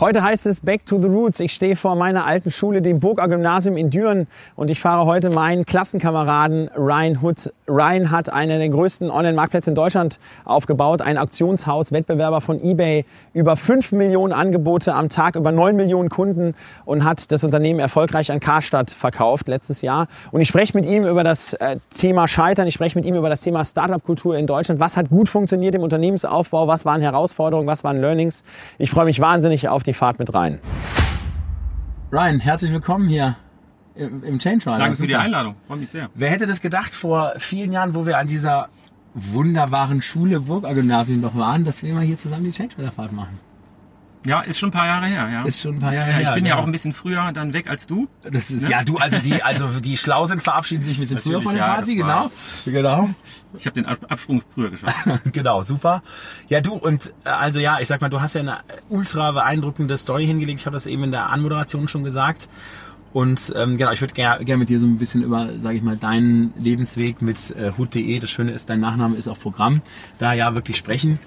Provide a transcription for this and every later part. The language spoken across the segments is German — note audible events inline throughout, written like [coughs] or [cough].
Heute heißt es Back to the Roots. Ich stehe vor meiner alten Schule, dem Burger Gymnasium in Düren und ich fahre heute meinen Klassenkameraden Ryan Hood. Ryan hat einen der größten Online-Marktplätze in Deutschland aufgebaut, ein Auktionshaus, Wettbewerber von eBay, über 5 Millionen Angebote am Tag, über 9 Millionen Kunden und hat das Unternehmen erfolgreich an Karstadt verkauft letztes Jahr. Und ich spreche mit ihm über das äh, Thema Scheitern, ich spreche mit ihm über das Thema Startup-Kultur in Deutschland. Was hat gut funktioniert im Unternehmensaufbau, was waren Herausforderungen, was waren Learnings. Ich freue mich wahnsinnig auf die die Fahrt mit rein. Ryan, herzlich willkommen hier im, im Change Rider. Danke für die Einladung, freue mich sehr. Wer hätte das gedacht vor vielen Jahren, wo wir an dieser wunderbaren Schule Burger Gymnasium noch waren, dass wir mal hier zusammen die Change Rider Fahrt machen? Ja, ist schon ein paar Jahre her, ja. Ist schon ein paar Jahre ja, her. Ich bin ja, genau. auch ein bisschen früher dann weg als du. Das ist ne? ja du, also die, also die schlau sind, verabschieden sich ein bisschen früher von der ja, Party, genau. Genau. Ich habe den Absprung früher geschafft. [laughs] genau, super. Ja, du und äh, also ja, ich sag mal, du hast ja eine ultra beeindruckende Story hingelegt. Ich habe das eben in der Anmoderation schon gesagt. Und ähm, genau, ich würde gerne gern mit dir so ein bisschen über, sage ich mal, deinen Lebensweg mit äh, hut.de, das Schöne ist, dein Nachname ist auch Programm, da ja wirklich sprechen.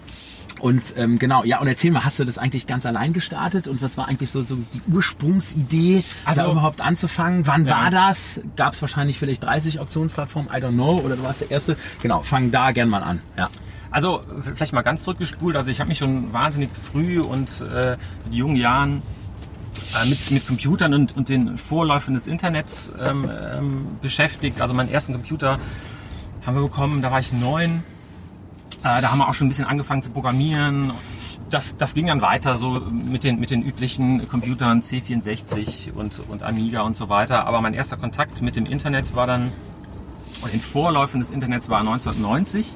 Und ähm, genau, ja, und erzähl mal, hast du das eigentlich ganz allein gestartet und was war eigentlich so, so die Ursprungsidee, also da überhaupt anzufangen? Wann ja. war das? Gab es wahrscheinlich vielleicht 30 Auktionsplattformen, I don't know, oder du warst der Erste? Genau, fang da gern mal an. Ja. Also vielleicht mal ganz zurückgespult. Also ich habe mich schon wahnsinnig früh und äh, in jungen Jahren äh, mit, mit Computern und, und den Vorläufen des Internets ähm, ähm, beschäftigt. Also meinen ersten Computer haben wir bekommen, da war ich neun äh, da haben wir auch schon ein bisschen angefangen zu programmieren. Das, das ging dann weiter so mit den, mit den üblichen Computern C64 und, und Amiga und so weiter. Aber mein erster Kontakt mit dem Internet war dann, oder den Vorläufen des Internets war 1990.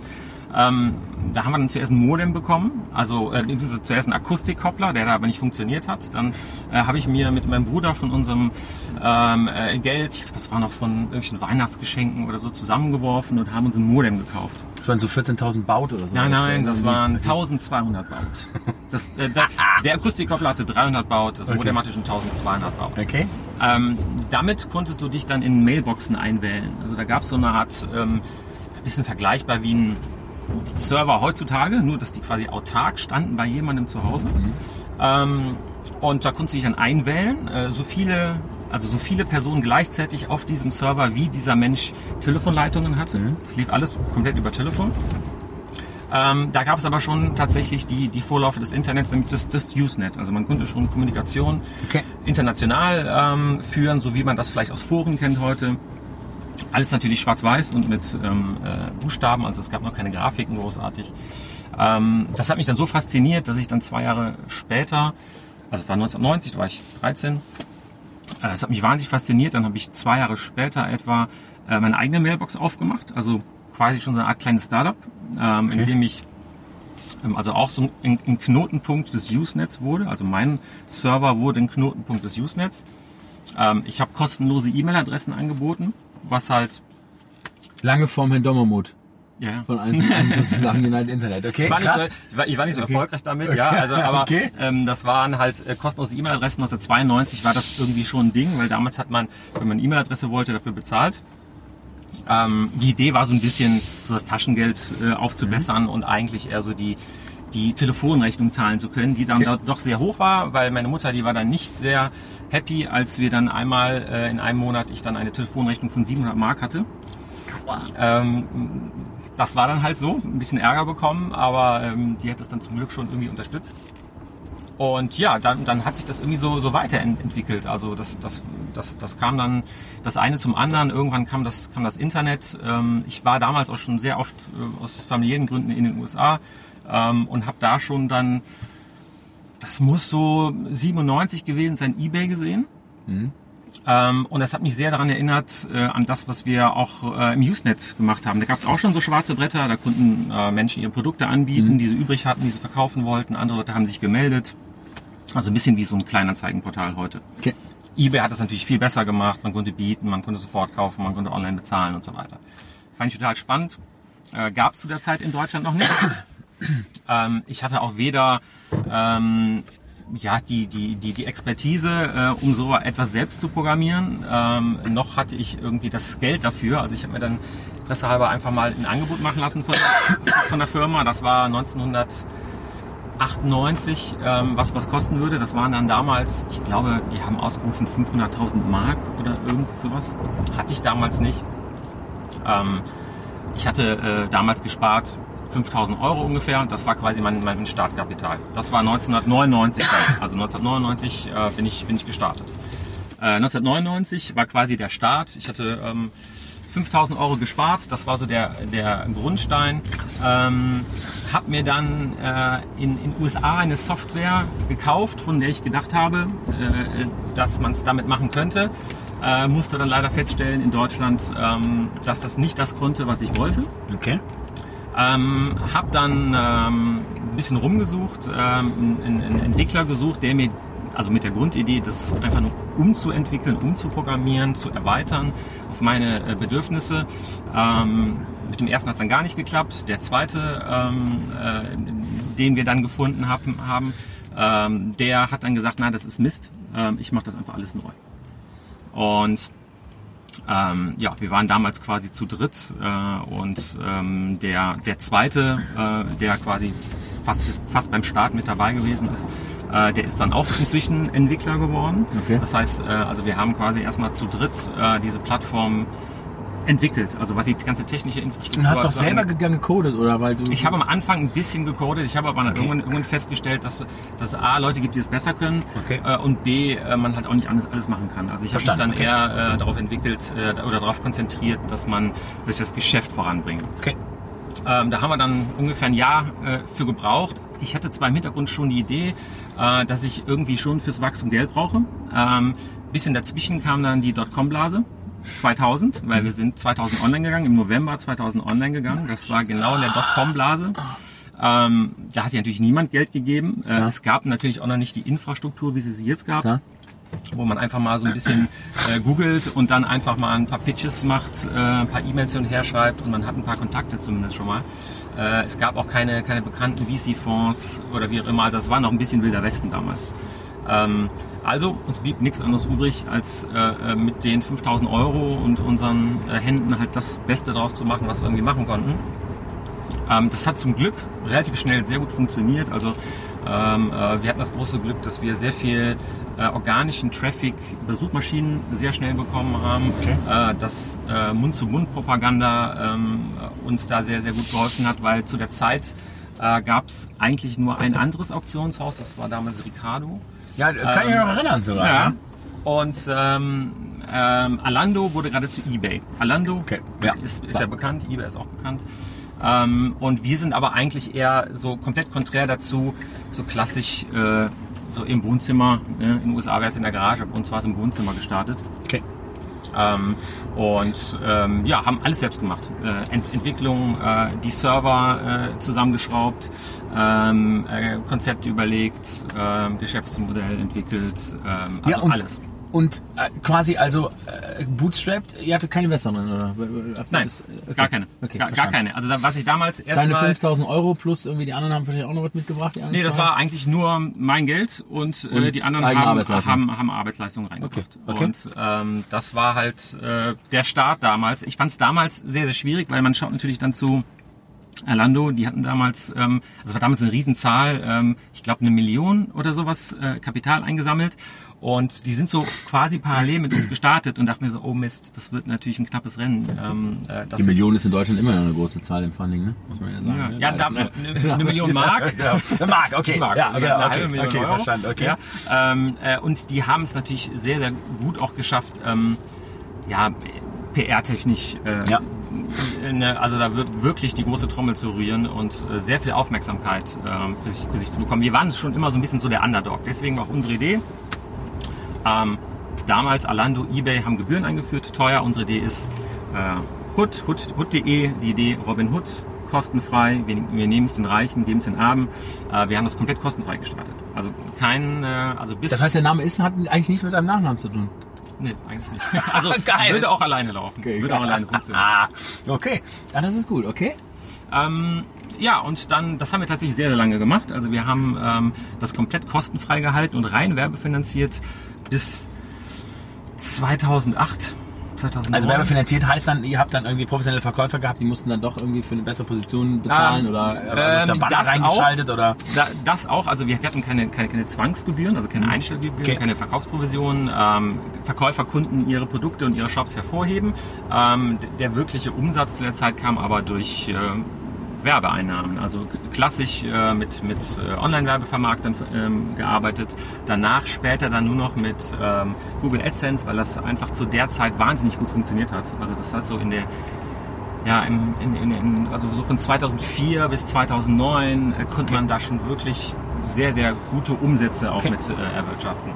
Ähm, da haben wir dann zuerst ein Modem bekommen, also äh, zuerst einen Akustikkoppler, der da aber nicht funktioniert hat. Dann äh, habe ich mir mit meinem Bruder von unserem ähm, äh, Geld, das war noch von irgendwelchen Weihnachtsgeschenken oder so, zusammengeworfen und haben uns ein Modem gekauft. Das waren so 14.000 Baut oder so? Nein, nein, das waren 1200 Baut. [laughs] Das, äh, der, der Akustikkoppler hatte 300 Baut, das okay. Modem hatte schon 1200 Baut. Okay. Ähm, damit konntest du dich dann in Mailboxen einwählen. Also da gab es so eine Art, ähm, bisschen vergleichbar wie ein Server heutzutage, nur dass die quasi autark standen bei jemandem zu Hause. Mhm. Ähm, und da konntest du dich dann einwählen, äh, so viele, also so viele Personen gleichzeitig auf diesem Server, wie dieser Mensch Telefonleitungen hatte. Mhm. Das lief alles komplett über Telefon. Ähm, da gab es aber schon tatsächlich die, die Vorläufe des Internets, nämlich das, das Usenet. Also man konnte schon Kommunikation okay. international ähm, führen, so wie man das vielleicht aus Foren kennt heute. Alles natürlich schwarz-weiß und mit ähm, äh, Buchstaben, also es gab noch keine Grafiken großartig. Ähm, das hat mich dann so fasziniert, dass ich dann zwei Jahre später, also es war 1990, da war ich 13, äh, das hat mich wahnsinnig fasziniert. Dann habe ich zwei Jahre später etwa äh, meine eigene Mailbox aufgemacht, also quasi schon so eine Art kleines Startup, ähm, okay. in dem ich ähm, also auch so ein, ein Knotenpunkt des Usenets wurde. Also mein Server wurde ein Knotenpunkt des Usenets. Ähm, ich habe kostenlose E-Mail-Adressen angeboten was halt lange vorm Herrn Dommermut. Ja. Von 1 zu 1 sozusagen United Internet. Okay, ich war nicht so, ich war, ich war nicht so okay. erfolgreich damit, okay. ja, also, aber okay. ähm, das waren halt äh, kostenlose E-Mail-Adressen. 1992 war das irgendwie schon ein Ding, weil damals hat man, wenn man eine E-Mail-Adresse wollte, dafür bezahlt. Ähm, die Idee war so ein bisschen, so das Taschengeld äh, aufzubessern mhm. und eigentlich eher so die die Telefonrechnung zahlen zu können, die dann okay. doch sehr hoch war, weil meine Mutter, die war dann nicht sehr happy, als wir dann einmal äh, in einem Monat ich dann eine Telefonrechnung von 700 Mark hatte. Ähm, das war dann halt so, ein bisschen Ärger bekommen, aber ähm, die hat das dann zum Glück schon irgendwie unterstützt. Und ja, dann, dann hat sich das irgendwie so, so weiterentwickelt. Also das, das, das, das kam dann das eine zum anderen. Irgendwann kam das, kam das Internet. Ähm, ich war damals auch schon sehr oft äh, aus familiären Gründen in den USA ähm, und habe da schon dann, das muss so 97 gewesen sein, eBay gesehen. Mhm. Ähm, und das hat mich sehr daran erinnert, äh, an das, was wir auch äh, im Usenet gemacht haben. Da gab es auch schon so schwarze Bretter, da konnten äh, Menschen ihre Produkte anbieten, mhm. die sie übrig hatten, die sie verkaufen wollten. Andere Leute haben sich gemeldet. Also ein bisschen wie so ein Kleinanzeigenportal heute. Okay. eBay hat das natürlich viel besser gemacht. Man konnte bieten, man konnte sofort kaufen, man konnte online bezahlen und so weiter. Fand ich total spannend. Äh, Gab es zu der Zeit in Deutschland noch nicht. [clears throat] ähm, ich hatte auch weder ähm, ja, die, die, die, die Expertise, äh, um so etwas selbst zu programmieren. Ähm, noch hatte ich irgendwie das Geld dafür. Also ich habe mir dann deshalb einfach mal ein Angebot machen lassen von, [coughs] von der Firma. Das war 1998, ähm, was was kosten würde. Das waren dann damals, ich glaube, die haben ausgerufen 500.000 Mark oder irgend sowas. Hatte ich damals nicht. Ähm, ich hatte äh, damals gespart 5000 Euro ungefähr. Das war quasi mein, mein Startkapital. Das war 1999 dann. Also 1999 äh, bin, ich, bin ich gestartet. Äh, 1999 war quasi der Start. Ich hatte ähm, 5000 Euro gespart. Das war so der, der Grundstein. Ähm, hab mir dann äh, in in USA eine Software gekauft, von der ich gedacht habe, äh, dass man es damit machen könnte. Äh, musste dann leider feststellen in Deutschland, ähm, dass das nicht das konnte, was ich wollte. Okay. Ähm, habe dann ähm, ein bisschen rumgesucht, ähm, einen, einen Entwickler gesucht, der mir, also mit der Grundidee, das einfach nur umzuentwickeln, umzuprogrammieren, zu erweitern auf meine äh, Bedürfnisse. Ähm, mit dem ersten hat es dann gar nicht geklappt. Der zweite, ähm, äh, den wir dann gefunden haben, haben ähm, der hat dann gesagt, na, das ist Mist, ähm, ich mache das einfach alles neu. Und ähm, ja, wir waren damals quasi zu dritt äh, und ähm, der, der zweite, äh, der quasi fast, fast beim Start mit dabei gewesen ist, äh, der ist dann auch [laughs] inzwischen Entwickler geworden. Okay. Das heißt, äh, also wir haben quasi erstmal zu dritt äh, diese Plattform entwickelt, also was die ganze technische Infrastruktur. Und hast du auch selber gecodet oder weil du Ich habe am Anfang ein bisschen gecodet, ich habe aber dann irgendwann, irgendwann festgestellt, dass dass es A, Leute gibt, die es besser können Okay. äh, und B, äh, man halt auch nicht alles, alles machen kann. Also ich habe mich dann Verstanden, eher äh, darauf entwickelt äh, oder darauf konzentriert, dass man dass ich das Geschäft voranbringe. Okay. Ähm, da haben wir dann ungefähr ein Jahr für gebraucht. Ich hatte zwar im Hintergrund schon die Idee, dass ich irgendwie schon fürs Wachstum Geld brauche. Ähm, bisschen dazwischen kam dann die Dotcom-Blase. 2000, weil wir sind 2000 online gegangen, im November 2000 online gegangen. Das war genau in der Dotcom-Blase. Ähm, da hat ja natürlich niemand Geld gegeben. Äh, es gab natürlich auch noch nicht die Infrastruktur, wie sie sie jetzt gab Klar. wo man einfach mal so ein bisschen äh, googelt und dann einfach mal ein paar Pitches macht, äh, ein paar E-Mails hin und her schreibt und man hat ein paar Kontakte zumindest schon mal. Äh, es gab auch keine, keine bekannten VC-Fonds oder wie auch immer, also das war noch ein bisschen wilder Westen damals. Ähm, also uns blieb nichts anderes übrig, als äh, äh, mit den 5000 Euro und unseren äh, Händen halt das Beste draus zu machen, was wir irgendwie machen konnten. Ähm, das hat zum Glück relativ schnell sehr gut funktioniert. Also ähm, äh, wir hatten das große Glück, dass wir sehr viel äh, organischen Traffic über Suchmaschinen sehr schnell bekommen haben, Okay. äh, dass äh, Mund-zu-Mund-Propaganda ähm, uns da sehr, sehr gut geholfen hat, weil zu der Zeit äh, gab es eigentlich nur ein anderes Auktionshaus, das war damals Ricardo. Ja, kann ich mich noch erinnern sogar. Ja. Ja. Und ähm, ähm, Alando wurde gerade zu eBay. Alando Okay, ja, ist, ist ja bekannt, eBay ist auch bekannt. Ähm, und wir sind aber eigentlich eher so komplett konträr dazu, so klassisch äh, so im Wohnzimmer. Ne? In den USA wäre es in der Garage, bei uns war es im Wohnzimmer gestartet. Okay. Ähm, und ähm, ja, haben alles selbst gemacht. Äh, Ent Entwicklung, äh, die Server äh, zusammengeschraubt, ähm, äh, Konzepte überlegt, ähm, Geschäftsmodell entwickelt, ähm, also ja, alles. Und äh, quasi also äh, bootstrapped, ihr hattet keine drin, oder? Habt ihr Nein, das- okay. gar keine. Okay, gar, gar keine. Also da, was ich damals Deine erstmal... 5000 Euro plus irgendwie die anderen haben vielleicht auch noch was mitgebracht? Die Nee, das war eigentlich nur mein Geld und, äh, Und die anderen haben, haben, haben Arbeitsleistung reingebracht. Okay, okay. Und ähm, das war halt äh, der Start damals. Ich fand es damals sehr, sehr schwierig, weil man schaut natürlich dann zu Alando, die hatten damals, ähm, also war damals eine Riesenzahl, ähm, ich glaube eine Million oder sowas äh, Kapital eingesammelt. Und die sind so quasi parallel mit uns gestartet und dachte mir so, oh Mist, das wird natürlich ein knappes Rennen. Ähm, äh, das Die Million ist in Deutschland immer noch eine große Zahl im Funding, ne? Muss man ja sagen. Ja, ne? ja da, eine, eine Million Mark. [laughs] Eine Mark, okay. Mark, Ja, also ja, eine okay, halbe Million okay, Euro. verstanden, okay. Ja, ähm, äh, und die haben es natürlich sehr, sehr gut auch geschafft, ähm, ja, PR-technisch, äh, Ja. ne, also da wird wirklich die große Trommel zu rühren und äh, sehr viel Aufmerksamkeit ähm, für, sich, für sich zu bekommen. Wir waren schon immer so ein bisschen so der Underdog, deswegen auch unsere Idee. Ähm, damals Alando, eBay haben Gebühren eingeführt, teuer. Unsere Idee ist äh, Hood, Hood, Hood.de, die Idee Robin Hood, kostenfrei. Wir, wir nehmen es den Reichen, geben es den Armen. Äh, wir haben das komplett kostenfrei gestartet. Also kein, äh, also bis... Das heißt, der Name ist, hat eigentlich nichts mit deinem Nachnamen zu tun. nee, eigentlich nicht. [laughs] Also [laughs] Geil. würde auch alleine laufen. würde auch alleine [laughs] funktionieren. Ah, okay. Ja, das ist gut, okay. Ähm, ja, und dann, das haben wir tatsächlich sehr, sehr lange gemacht. Also wir haben ähm, das komplett kostenfrei gehalten und rein werbefinanziert bis 2008. 2009. Also werbefinanziert heißt dann, ihr habt dann irgendwie professionelle Verkäufer gehabt, die mussten dann doch irgendwie für eine bessere Position bezahlen Ähm, oder ähm, da Banner das reingeschaltet oder Da, das auch, also wir hatten keine, keine, keine Zwangsgebühren, also keine Einstellgebühren, Okay. keine Verkaufsprovisionen. Ähm, Verkäufer konnten ihre Produkte und ihre Shops hervorheben. Ähm, der wirkliche Umsatz zu der Zeit kam aber durch äh, Werbeeinnahmen, also klassisch äh, mit, mit äh, Online-Werbevermarktern ähm, gearbeitet. Danach später dann nur noch mit ähm, Google AdSense, weil das einfach zu der Zeit wahnsinnig gut funktioniert hat. Also das heißt so in der ja, in, in, in, also so von 2004 bis 2009 äh, konnte man da schon wirklich sehr, sehr gute Umsätze auch Okay. mit äh, erwirtschaften.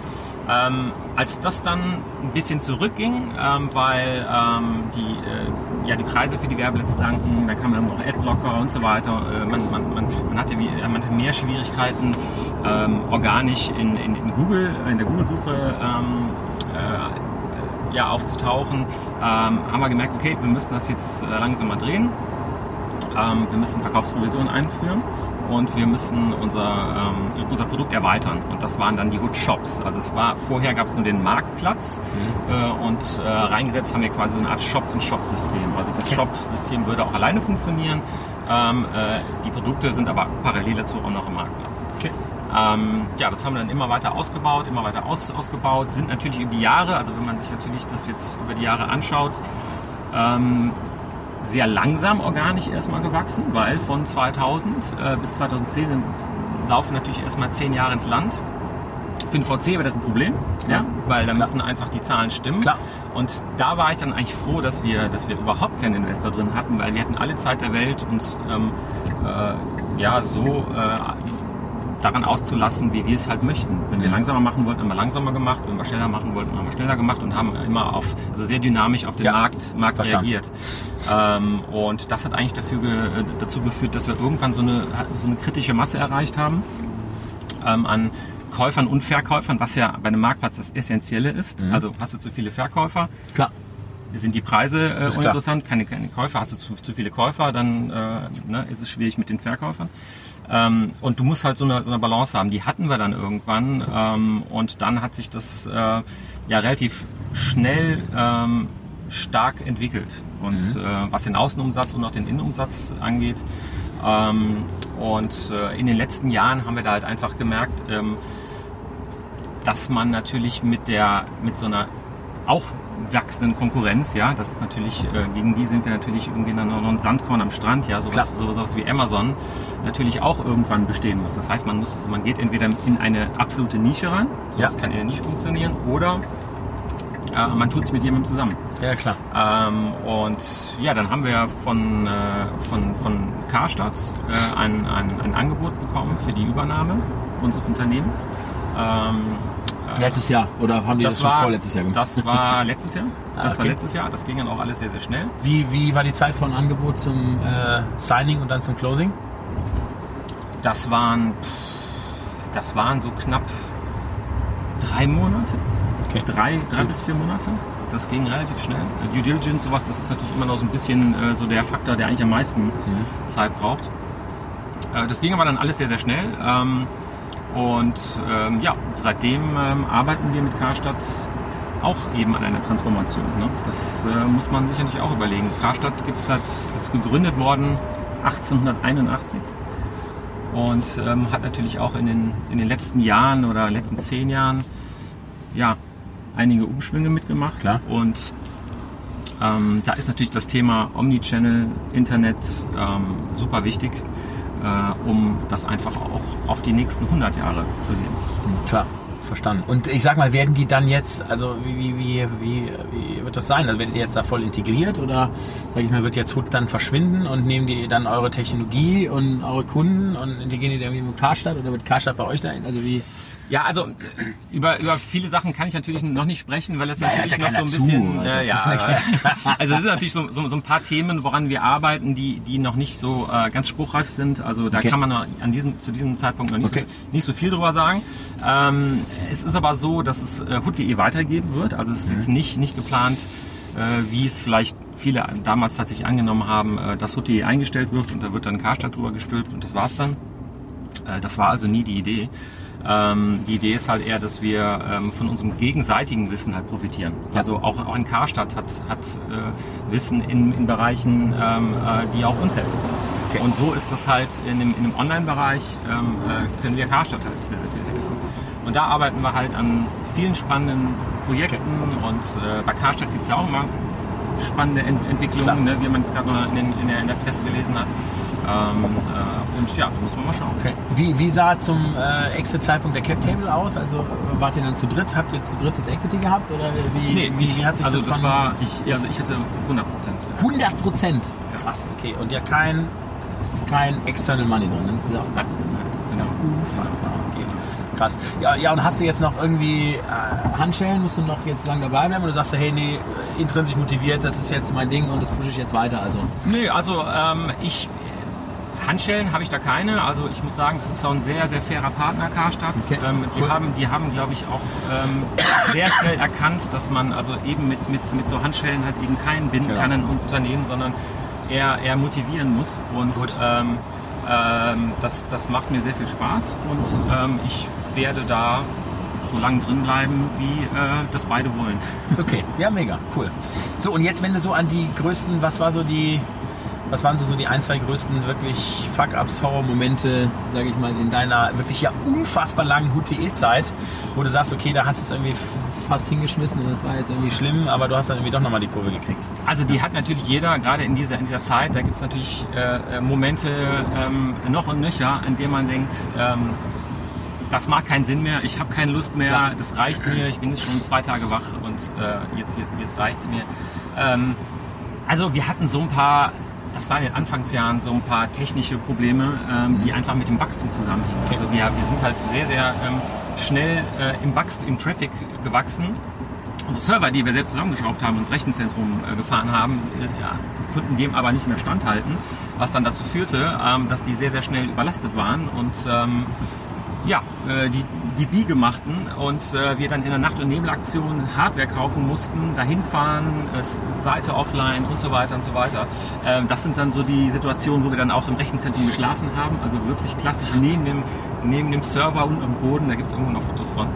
Ähm, als das dann ein bisschen zurückging, ähm, weil ähm, die, äh, ja, die Preise für die Werbelets danken, dann kam dann noch Adblocker und so weiter. Äh, man, man, man, man, hatte wie, man hatte mehr Schwierigkeiten, ähm, organisch in, in, in Google, in der Google-Suche ähm, äh, ja, aufzutauchen, ähm, haben wir gemerkt, okay, wir müssen das jetzt äh, langsam mal drehen. Wir müssen Verkaufsprovisionen einführen und wir müssen unser, ähm, unser Produkt erweitern. Und das waren dann die Hood Shops. Also es war vorher gab es nur den Marktplatz äh, und äh, reingesetzt haben wir quasi so eine Art Shop-in-Shop-System. Also das Shop-System würde auch alleine funktionieren. Ähm, äh, die Produkte sind aber parallel dazu auch noch im Marktplatz. Okay. Ähm, ja, das haben wir dann immer weiter ausgebaut, immer weiter aus, ausgebaut, sind natürlich über die Jahre, also wenn man sich natürlich das jetzt über die Jahre anschaut, ähm, sehr langsam organisch erstmal gewachsen, weil von 2000 äh, bis 2010 sind, laufen natürlich erstmal zehn Jahre ins Land. Für den VC wäre das ein Problem, ja, weil da Klar. müssen einfach die Zahlen stimmen. Klar. Und da war ich dann eigentlich froh, dass wir, dass wir überhaupt keinen Investor drin hatten, weil wir hatten alle Zeit der Welt, uns ähm, äh, ja so äh, daran auszulassen, wie wir es halt möchten. Wenn wir langsamer machen wollten, haben wir langsamer gemacht. Wenn wir schneller machen wollten, haben wir schneller gemacht und haben immer auf, also sehr dynamisch auf den Ja, Markt, Markt verstanden. reagiert. Ähm, und das hat eigentlich dafür äh, dazu geführt, dass wir irgendwann so eine, so eine kritische Masse erreicht haben ähm, an Käufern und Verkäufern, was ja bei einem Marktplatz das Essentielle ist. Also hast du zu viele Verkäufer, klar. sind die Preise äh, uninteressant, keine, keine Käufer, hast du zu, zu viele Käufer, dann äh, ne, ist es schwierig mit den Verkäufern. Ähm, und du musst halt so eine, so eine Balance haben. Die hatten wir dann irgendwann ähm, und dann hat sich das äh, ja relativ schnell ähm, stark entwickelt. Und äh, was den Außenumsatz und auch den Innenumsatz angeht. Ähm, und äh, in den letzten Jahren haben wir da halt einfach gemerkt, ähm, dass man natürlich mit der mit so einer auch wachsenden Konkurrenz, ja, das ist natürlich, äh, gegen die sind wir natürlich irgendwie dann noch ein Sandkorn am Strand, ja, sowas, Klar. sowas, wie Amazon natürlich auch irgendwann bestehen muss. Das heißt, man muss, man geht entweder in eine absolute Nische rein, sowas Ja. kann in der Nische funktionieren, oder äh, man tut es mit jemandem zusammen. Ja, klar. Ähm, und ja, dann haben wir von, äh, von, von Karstadt äh, ein, ein, ein Angebot bekommen für die Übernahme unseres Unternehmens. Ähm, äh, Letztes Jahr oder haben die das, das schon war, vorletztes Jahr gemacht? Das war [laughs] letztes Jahr. Ah, Das war okay. letztes Jahr. Das ging dann auch alles sehr, sehr schnell. Wie, wie war die Zeit von Angebot zum äh, Signing und dann zum Closing? Das waren, das waren so knapp drei Monate. Okay. Drei, drei bis vier Monate. Das ging relativ schnell. Due Diligence, sowas, das ist natürlich immer noch so ein bisschen äh, so der Faktor, der eigentlich am meisten Zeit braucht. Äh, das ging aber dann alles sehr, sehr schnell. Ähm, und ähm, ja, seitdem ähm, arbeiten wir mit Karstadt auch eben an einer Transformation. Ne? Das äh, muss man sich natürlich auch überlegen. Karstadt gibt es seit, ist gegründet worden 1881 und ähm, hat natürlich auch in den, in den letzten Jahren oder letzten zehn Jahren ja, einige Umschwünge mitgemacht. Klar. Und ähm, da ist natürlich das Thema Omnichannel, Internet ähm, super wichtig, äh, um das einfach auch auf die nächsten 100 Jahre zu heben. Hm, Klar, verstanden. Und ich sag mal, werden die dann jetzt, also wie, wie, wie, wie, wie wird das sein? Also werdet ihr jetzt da voll integriert oder sag ich mal, wird jetzt Hood dann verschwinden und nehmen die dann eure Technologie und eure Kunden und integrieren die dann irgendwie mit Karstadt oder wird Karstadt bei euch dahin? Also wie? Ja, also über, über viele Sachen kann ich natürlich noch nicht sprechen, weil es natürlich noch so ein bisschen. zu, also. äh, ja, [laughs] also es sind natürlich so, so, so ein paar Themen, woran wir arbeiten, die, die noch nicht so äh, ganz spruchreif sind. Also da Okay. kann man an diesem, zu diesem Zeitpunkt noch nicht, Okay. so, nicht so viel drüber sagen. Ähm, es ist aber so, dass es äh, Hood.de weitergeben wird. Also es ist jetzt Mhm. nicht, nicht geplant, äh, wie es vielleicht viele damals tatsächlich angenommen haben, äh, dass Hutti eingestellt wird und da wird dann Karstadt drüber gestülpt und das war's dann. Äh, das war also nie die Idee. Ähm, die Idee ist halt eher, dass wir ähm, von unserem gegenseitigen Wissen halt profitieren. Also auch, auch ein Karstadt hat, hat äh, Wissen in, in Bereichen, ähm, äh, die auch uns helfen. Okay. Und so ist das halt in dem, in dem Online-Bereich, ähm, äh, können wir Karstadt halt sehr, sehr helfen. Und da arbeiten wir halt an vielen spannenden Projekten okay. und äh, bei Karstadt gibt es ja auch immer spannende Ent Entwicklungen, ne, wie man es gerade in, in, der, in der Presse gelesen hat. Ähm, äh, und ja, da muss man mal schauen. Okay. Wie, wie sah zum äh, Exit-Zeitpunkt der Cap-Table aus? Also wart ihr dann zu dritt? Habt ihr zu dritt das Equity gehabt? Oder wie, nee, wie, wie hat sich also das, das war ich, also ich hatte 100 Prozent. 100 Prozent? Krass, okay. Und ja kein, kein External Money drin. Das ist auch Wahnsinn. Das ist ja unfassbar. Okay krass. Ja, ja, und hast du jetzt noch irgendwie äh, Handschellen? Musst du noch jetzt lang dabei bleiben? Oder sagst du, hey, nee, intrinsisch motiviert, das ist jetzt mein Ding und das pushe ich jetzt weiter? Also. Nee, also ähm, ich. Handschellen habe ich da keine. Also ich muss sagen, das ist so ein sehr, sehr fairer Partner, Karstadt. Okay. Ähm, die, cool. haben, die haben, glaube ich, auch ähm, sehr schnell erkannt, dass man also eben mit, mit, mit so Handschellen halt eben keinen binden genau. kann in Unternehmen, sondern eher, eher motivieren muss. Und ähm, ähm, das, das macht mir sehr viel Spaß und ähm, ich werde da so lange drin bleiben, wie äh, das beide wollen. [laughs] Okay, ja, mega, cool. So, und jetzt, wenn du so an die größten, was war so die, was waren so die ein, zwei größten wirklich Fuck-Ups, Horror-Momente, sage ich mal, in deiner wirklich ja unfassbar langen HTE-Zeit, wo du sagst, okay, da hast du es irgendwie fast hingeschmissen und es war jetzt irgendwie schlimm, aber du hast dann irgendwie doch nochmal die Kurve gekriegt. Also die hat natürlich jeder, gerade in dieser, in dieser Zeit, da gibt es natürlich äh, äh, Momente ähm, noch und nöcher, an denen man denkt, ähm, das mag keinen Sinn mehr, ich habe keine Lust mehr, Klar. das reicht mir, ich bin jetzt schon zwei Tage wach und äh, jetzt, jetzt, jetzt reicht's mir. Ähm, also wir hatten so ein paar, das war in den Anfangsjahren so ein paar technische Probleme, ähm, die mhm. einfach mit dem Wachstum zusammenhängen. Also wir, wir sind halt sehr, sehr ähm, schnell äh, im Wachstum, im Traffic gewachsen. Unsere Server, die wir selbst zusammengeschraubt haben, ins Rechenzentrum äh, gefahren haben, äh, ja, konnten dem aber nicht mehr standhalten, was dann dazu führte, ähm, dass die sehr, sehr schnell überlastet waren und ähm, ja, äh, die, die Biege machten und äh, wir dann in der Nacht- und Nebelaktion Hardware kaufen mussten, dahin fahren, äh, Seite offline und so weiter und so weiter. Ähm, das sind dann so die Situationen, wo wir dann auch im Rechenzentrum geschlafen haben, also wirklich klassisch neben dem, neben dem Server und am Boden, da gibt es irgendwo noch Fotos von.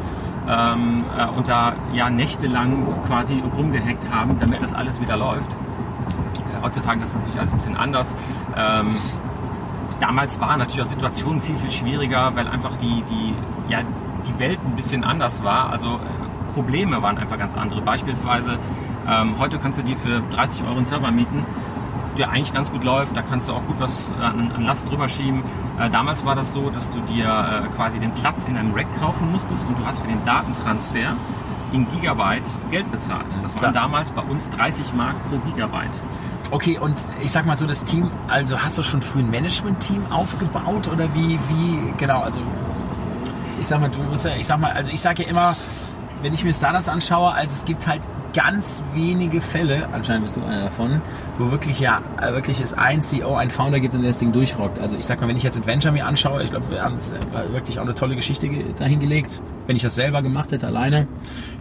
Ähm, äh, und da ja nächtelang quasi rumgehackt haben, damit das alles wieder läuft. Äh, heutzutage ist das natürlich alles ein bisschen anders. Ähm, damals war natürlich auch Situationen viel, viel schwieriger, weil einfach die, die, ja, die Welt ein bisschen anders war. Also äh, Probleme waren einfach ganz andere. Beispielsweise, ähm, heute kannst du dir für 30 Euro einen Server mieten, der eigentlich ganz gut läuft. Da kannst du auch gut was an, an Last drüber schieben. Äh, damals war das so, dass du dir äh, quasi den Platz in einem Rack kaufen musstest und du hast für den Datentransfer in Gigabyte Geld bezahlt. Das waren damals bei uns 30 Mark pro Gigabyte. Okay, und ich sag mal so, das Team, also hast du schon früh ein Management-Team aufgebaut oder wie, wie, genau, also ich sag mal, du musst ja, ich sag mal, also ich sage ja immer, wenn ich mir Startups anschaue, also es gibt halt ganz wenige Fälle, anscheinend bist du einer davon, wo wirklich ja wirklich es ein CEO, ein Founder gibt und der das Ding durchrockt. Also ich sag mal, wenn ich jetzt Adventure mir anschaue, ich glaube, wir haben es wirklich auch eine tolle Geschichte dahingelegt. Wenn ich das selber gemacht hätte, alleine,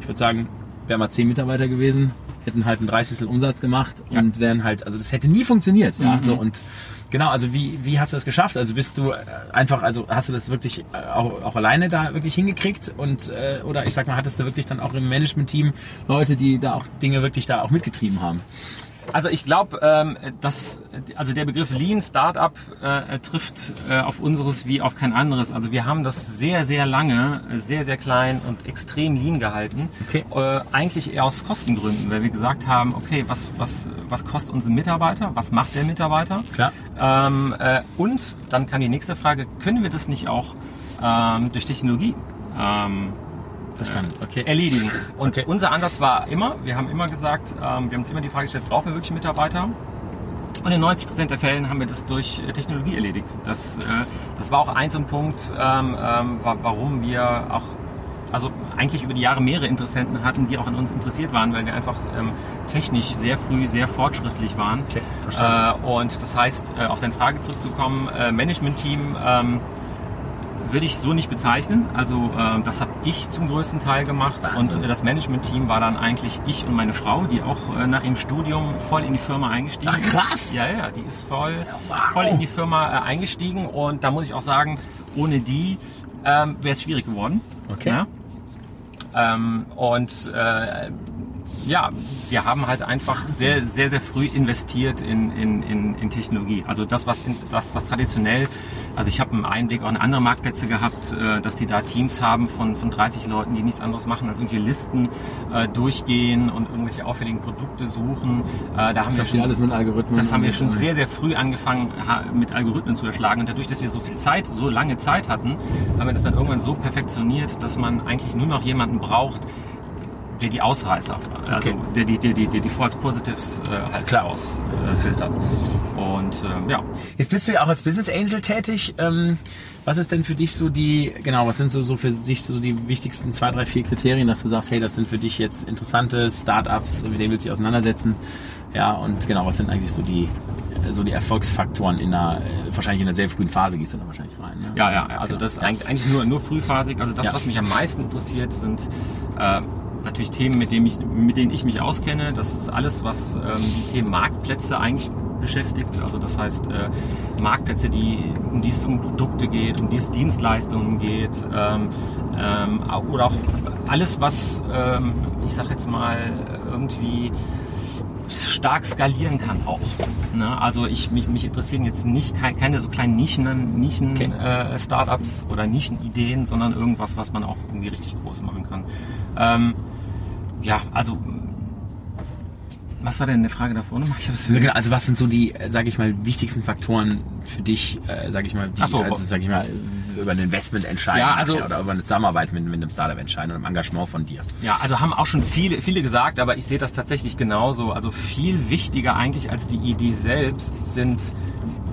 ich würde sagen, wären mal zehn Mitarbeiter gewesen, hätten halt einen 30. Umsatz gemacht ja. und wären halt, also das hätte nie funktioniert. Ja, mhm. so und genau, also wie, wie hast du das geschafft? Also bist du äh, einfach, also hast du das wirklich äh, auch, auch alleine da wirklich hingekriegt und äh, oder ich sag mal, hattest du wirklich dann auch im Management-Team Leute, die da auch Dinge wirklich da auch mitgetrieben haben? Also ich glaube, ähm, dass also der Begriff Lean Startup äh, trifft äh, auf unseres wie auf kein anderes. Also wir haben das sehr sehr lange sehr sehr klein und extrem lean gehalten. Okay. Äh, eigentlich eher aus Kostengründen, weil wir gesagt haben, okay, was was was kostet unser Mitarbeiter? Was macht der Mitarbeiter? Klar. Ähm, äh, und dann kam die nächste Frage: Können wir das nicht auch ähm, durch Technologie ähm, Verstanden. Okay. erledigen. Und okay. unser Ansatz war immer, wir haben immer gesagt, ähm, wir haben uns immer die Frage gestellt, brauchen wir wirklich Mitarbeiter? Und in 90 Prozent der Fällen haben wir das durch äh, Technologie erledigt. Das, äh, das war auch ein so ein Punkt, ähm, ähm, warum wir auch also eigentlich über die Jahre mehrere Interessenten hatten, die auch an uns interessiert waren, weil wir einfach ähm, technisch sehr früh sehr fortschrittlich waren. Okay, äh, und das heißt, äh, auf deine Frage zurückzukommen, äh, Management-Team, ähm, würde ich so nicht bezeichnen. Also äh, das habe ich zum größten Teil gemacht Wahnsinn. und äh, das Management-Team war dann eigentlich ich und meine Frau, die auch äh, nach ihrem Studium voll in die Firma eingestiegen Ach, krass. ist. Ja, ja, die ist voll, wow. voll in die Firma äh, eingestiegen und da muss ich auch sagen, ohne die ähm, wäre es schwierig geworden. Okay. Ja? Ähm, und äh, ja, wir haben halt einfach sehr, sehr, sehr früh investiert in, in, in, in Technologie. Also das, was, in, das, was traditionell, also ich habe einen Einblick auch in andere Marktplätze gehabt, äh, dass die da Teams haben von, von 30 Leuten, die nichts anderes machen, als irgendwelche Listen äh, durchgehen und irgendwelche auffälligen Produkte suchen. Äh, da haben wir schon, alles mit Algorithmen Das haben wir schon sehr, sehr früh angefangen, mit Algorithmen zu erschlagen. Und dadurch, dass wir so viel Zeit, so lange Zeit hatten, haben wir das dann irgendwann so perfektioniert, dass man eigentlich nur noch jemanden braucht, der die Ausreißer, also Okay. der die, der die, der die False Positives äh, halt Klar. ausfiltert. Äh. Und ähm, ja, Jetzt bist du ja auch als Business Angel tätig. Ähm, was ist denn für dich so die, genau, was sind so, so für dich so die wichtigsten zwei, drei, vier Kriterien, dass du sagst, hey, das sind für dich jetzt interessante Startups, mit denen willst du dich auseinandersetzen? Ja, und genau, was sind eigentlich so die, so die Erfolgsfaktoren in einer, äh, wahrscheinlich in einer sehr frühen Phase gehst du da wahrscheinlich rein. Ne? ja, ja. Also Genau. das eigentlich, eigentlich nur, nur frühphasig. Also das, Ja. was mich am meisten interessiert, sind äh, natürlich Themen, mit denen, ich, mit denen ich mich auskenne. Das ist alles, was ähm, die Themen Marktplätze eigentlich beschäftigt. Also das heißt äh, Marktplätze, die um die es um Produkte geht, um die es Dienstleistungen geht ähm, ähm, oder auch alles, was ähm, ich sag jetzt mal irgendwie stark skalieren kann auch. Ne? Also ich mich, mich interessieren jetzt nicht keine, keine so kleinen Nischen, Nischen Okay. äh, Startups oder Nischenideen, sondern irgendwas, was man auch irgendwie richtig groß machen kann. Ähm, ja, also was war denn eine Frage? Ich hab's Also, genau, also was sind so die, sage ich mal, wichtigsten Faktoren für dich, äh, sage ich mal, die, so, also, sag ich mal, über ein Investment entscheiden Ja, also- oder über eine Zusammenarbeit mit, mit einem Startup entscheiden oder einem Engagement von dir? Ja, also haben auch schon viele, viele gesagt, aber ich sehe das tatsächlich genauso. Also viel wichtiger eigentlich als die Idee selbst sind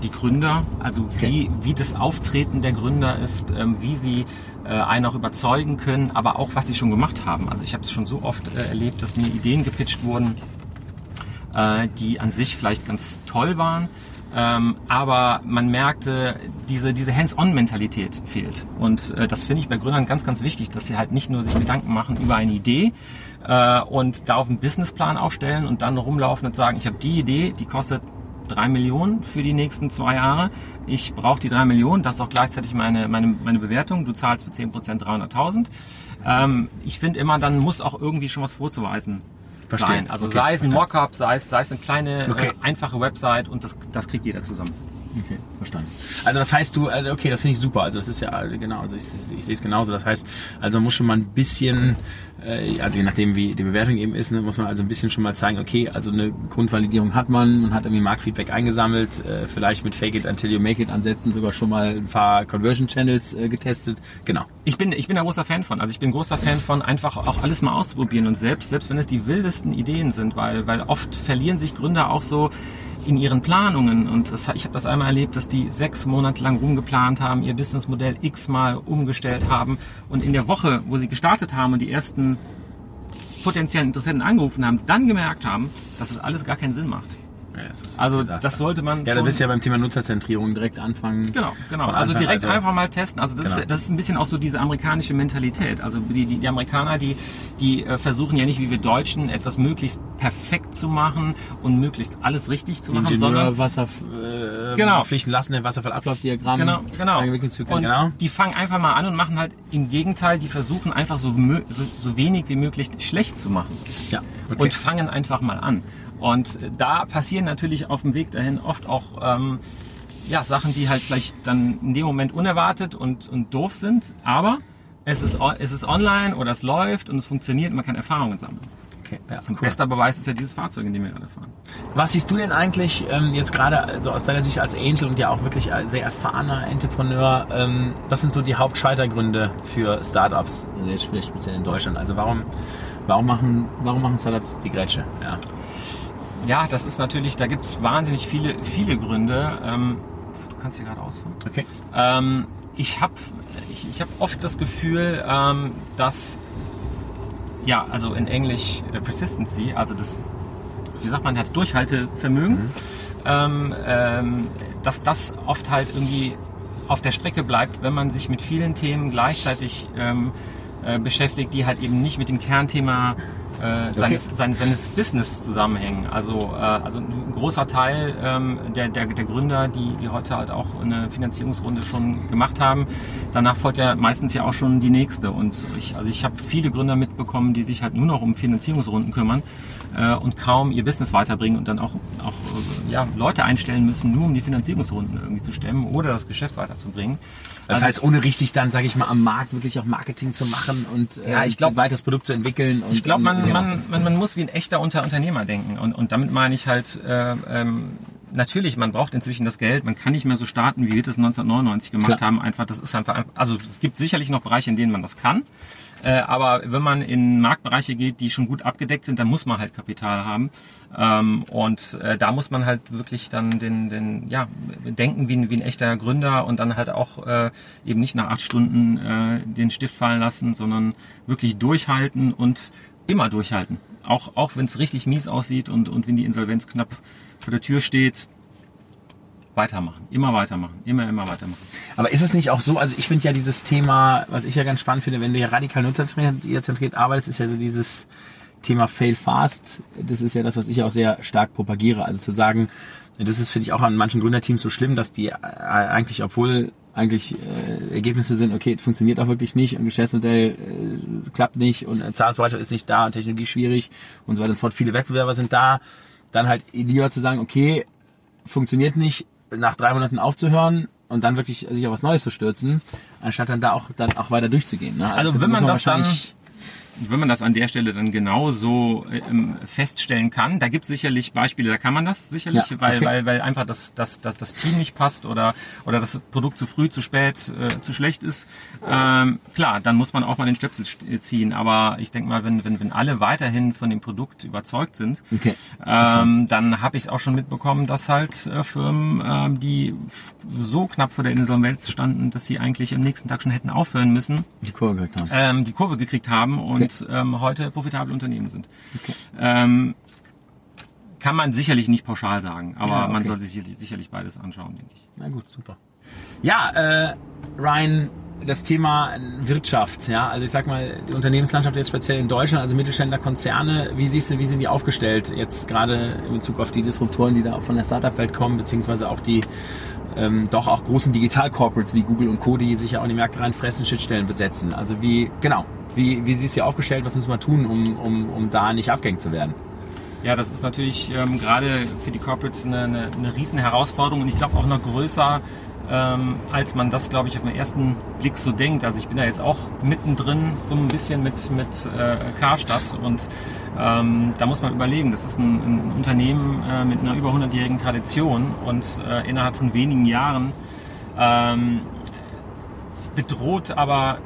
die Gründer, also wie, wie das Auftreten der Gründer ist, ähm, wie sie äh, einen auch überzeugen können, aber auch was sie schon gemacht haben. Also ich habe es schon so oft äh, erlebt, dass mir Ideen gepitcht wurden, äh, die an sich vielleicht ganz toll waren. Ähm, aber man merkte, diese, diese Hands-on-Mentalität fehlt. Und äh, das finde ich bei Gründern ganz, ganz wichtig, dass sie halt nicht nur sich Gedanken machen über eine Idee äh, und da auf einen Businessplan aufstellen und dann rumlaufen und sagen, ich habe die Idee, die kostet drei Millionen für die nächsten zwei Jahre. Ich brauche die drei Millionen, das ist auch gleichzeitig meine, meine, meine Bewertung. Du zahlst für 10% 300.000. Ähm, ich finde immer, dann muss auch irgendwie schon was vorzuweisen Verstehe. sein. Also Okay, sei es ein. Mockup, sei es, sei es eine kleine, Okay. äh, einfache Website und das, das kriegt jeder zusammen. Okay, verstanden. Also das heißt du, also okay, das finde ich super. Also das ist ja äh, genau, also ich, ich sehe es genauso. Das heißt, also man muss schon mal ein bisschen, äh, also je nachdem wie die Bewertung eben ist, ne, muss man also ein bisschen schon mal zeigen, okay, also eine Grundvalidierung hat man, man hat irgendwie Marktfeedback eingesammelt, äh, vielleicht mit Fake it until you make it Ansätzen sogar schon mal ein paar Conversion Channels äh, getestet. Genau. Ich bin, ich bin ein großer Fan von. Also ich bin großer Fan von einfach auch alles mal auszuprobieren und selbst, selbst wenn es die wildesten Ideen sind, weil, weil oft verlieren sich Gründer auch so in ihren Planungen und das, ich habe das einmal erlebt, dass die sechs Monate lang rumgeplant haben, ihr Businessmodell x-mal umgestellt haben und in der Woche, wo sie gestartet haben und die ersten potenziellen Interessenten angerufen haben, dann gemerkt haben, dass das alles gar keinen Sinn macht. Ja, das Also das sollte man Ja, da bist du ja beim Thema Nutzerzentrierung direkt anfangen. Genau, genau. Also Anfang, direkt also- einfach mal testen. Also das, Genau. ist, das ist ein bisschen auch so diese amerikanische Mentalität. Also die, die, die Amerikaner, die, die äh, versuchen ja nicht wie wir Deutschen etwas möglichst perfekt zu machen und möglichst alles richtig zu machen, Ingenieur, sondern Wasser, äh, Genau. Pflichten lassen, der Wasserfallablaufdiagramm Genau, genau. zu können. Und Genau. die fangen einfach mal an und machen halt im Gegenteil, die versuchen einfach so, so, so wenig wie möglich schlecht zu machen. Ja, okay. Und fangen einfach mal an. Und da passieren natürlich auf dem Weg dahin oft auch ähm, ja, Sachen, die halt vielleicht dann in dem Moment unerwartet und, und doof sind, aber es ist, es ist online oder es läuft und es funktioniert und man kann Erfahrungen sammeln. Okay, ja, cool. bester Beweis ist ja dieses Fahrzeug, in dem wir gerade fahren. Was siehst du denn eigentlich ähm, jetzt gerade also aus deiner Sicht als Angel und ja auch wirklich als sehr erfahrener Entrepreneur? Ähm, was sind so die Hauptscheitergründe für Startups, jetzt vielleicht speziell in Deutschland? Also warum, warum machen, warum machen Startups die Grätsche? Ja. Ja, das ist natürlich, da gibt es wahnsinnig viele, viele Gründe. Ähm, du kannst hier gerade ausfahren. Okay. Ähm, ich habe ich, ich hab oft das Gefühl, ähm, dass, ja, also in Englisch äh, Persistency, also das, wie sagt man, das Durchhaltevermögen, ähm, ähm, dass das oft halt irgendwie auf der Strecke bleibt, wenn man sich mit vielen Themen gleichzeitig ähm, äh, beschäftigt, die halt eben nicht mit dem Kernthema äh, seines, okay. seines, seines Business zusammenhängen. Also, äh, also ein großer Teil ähm, der, der, der Gründer, die, die heute halt auch eine Finanzierungsrunde schon gemacht haben, danach folgt ja meistens ja auch schon die nächste. Und ich, also ich habe viele Gründer mitbekommen, die sich halt nur noch um Finanzierungsrunden kümmern äh, und kaum ihr Business weiterbringen und dann auch, auch äh, ja, Leute einstellen müssen, nur um die Finanzierungsrunden irgendwie zu stemmen oder das Geschäft weiterzubringen. Das also, heißt, ohne richtig dann, sage ich mal, am Markt wirklich auch Marketing zu machen und äh, ja, ich glaub, weiteres Produkt zu entwickeln. Und, ich glaube, man, ja. man, man, man muss wie ein echter Unter Unternehmer denken. Und, und damit meine ich halt, äh, ähm, natürlich, man braucht inzwischen das Geld, man kann nicht mehr so starten, wie wir das 1999 gemacht Klar. haben. Einfach, das ist einfach, also es gibt sicherlich noch Bereiche, in denen man das kann. Äh, aber wenn man in Marktbereiche geht, die schon gut abgedeckt sind, dann muss man halt Kapital haben. Ähm, und äh, da muss man halt wirklich dann den, den ja, denken wie ein, wie ein echter Gründer und dann halt auch äh, eben nicht nach acht Stunden äh, den Stift fallen lassen, sondern wirklich durchhalten und immer durchhalten. Auch, auch wenn es richtig mies aussieht und, und wenn die Insolvenz knapp vor der Tür steht, weitermachen, immer weitermachen, immer, immer weitermachen. Aber ist es nicht auch so, also ich finde ja dieses Thema, was ich ja ganz spannend finde, wenn du ja radikal nutzerzentriert arbeitest, ist ja so dieses Thema Fail Fast. Das ist ja das, was ich auch sehr stark propagiere. Also zu sagen, das ist, finde ich, auch an manchen Gründerteams so schlimm, dass die äh, eigentlich, obwohl eigentlich äh, Ergebnisse sind, okay, funktioniert auch wirklich nicht und Geschäftsmodell äh, klappt nicht und Zahlungsbereitschaft ist nicht da und Technologie schwierig und so weiter und so fort. Viele Wettbewerber sind da. Dann halt lieber zu sagen, okay, funktioniert nicht, nach drei Monaten aufzuhören und dann wirklich sich auf was Neues zu stürzen, anstatt dann da auch dann auch weiter durchzugehen. Ne? Also, also wenn man das dann wenn man das an der Stelle dann genauso ähm, feststellen kann, da gibt es sicherlich Beispiele, da kann man das sicherlich, ja, okay. weil, weil, weil einfach das, das, das, das Team nicht passt oder, oder das Produkt zu früh, zu spät, äh, zu schlecht ist. Ähm, klar, dann muss man auch mal den Stöpsel ziehen. Aber ich denke mal, wenn, wenn, wenn alle weiterhin von dem Produkt überzeugt sind, okay. ähm, dann habe ich es auch schon mitbekommen, dass halt äh, Firmen, äh, die so knapp vor der Insolvenz standen, dass sie eigentlich am nächsten Tag schon hätten aufhören müssen, die Kurve gekriegt haben, ähm, die Kurve gekriegt haben und und ähm, heute profitable Unternehmen sind. Okay. Ähm, kann man sicherlich nicht pauschal sagen, aber ja, okay. man sollte sich sicherlich beides anschauen, denke ich. Na gut, super. Ja, äh, Ryan, das Thema Wirtschaft, ja, also ich sag mal, die Unternehmenslandschaft jetzt speziell in Deutschland, also Mittelständler Konzerne, wie siehst du, wie sind die aufgestellt jetzt gerade in Bezug auf die Disruptoren, die da von der Startup-Welt kommen, beziehungsweise auch die ähm, doch auch großen Digital-Corporates wie Google und Co., die sich ja auch in die Märkte reinfressen, Schnittstellen besetzen. Also wie, genau, wie, wie siehst du aufgestellt? Was müssen wir tun, um, um, um da nicht abgängig zu werden? Ja, das ist natürlich ähm, gerade für die Corporates eine, eine, eine riesen Herausforderung und ich glaube auch noch größer, ähm, als man das, glaube ich, auf den ersten Blick so denkt. Also ich bin da jetzt auch mittendrin so ein bisschen mit, mit äh, Karstadt und ähm, da muss man überlegen, das ist ein, ein Unternehmen äh, mit einer über 100-jährigen Tradition und äh, innerhalb von wenigen Jahren ähm, bedroht aber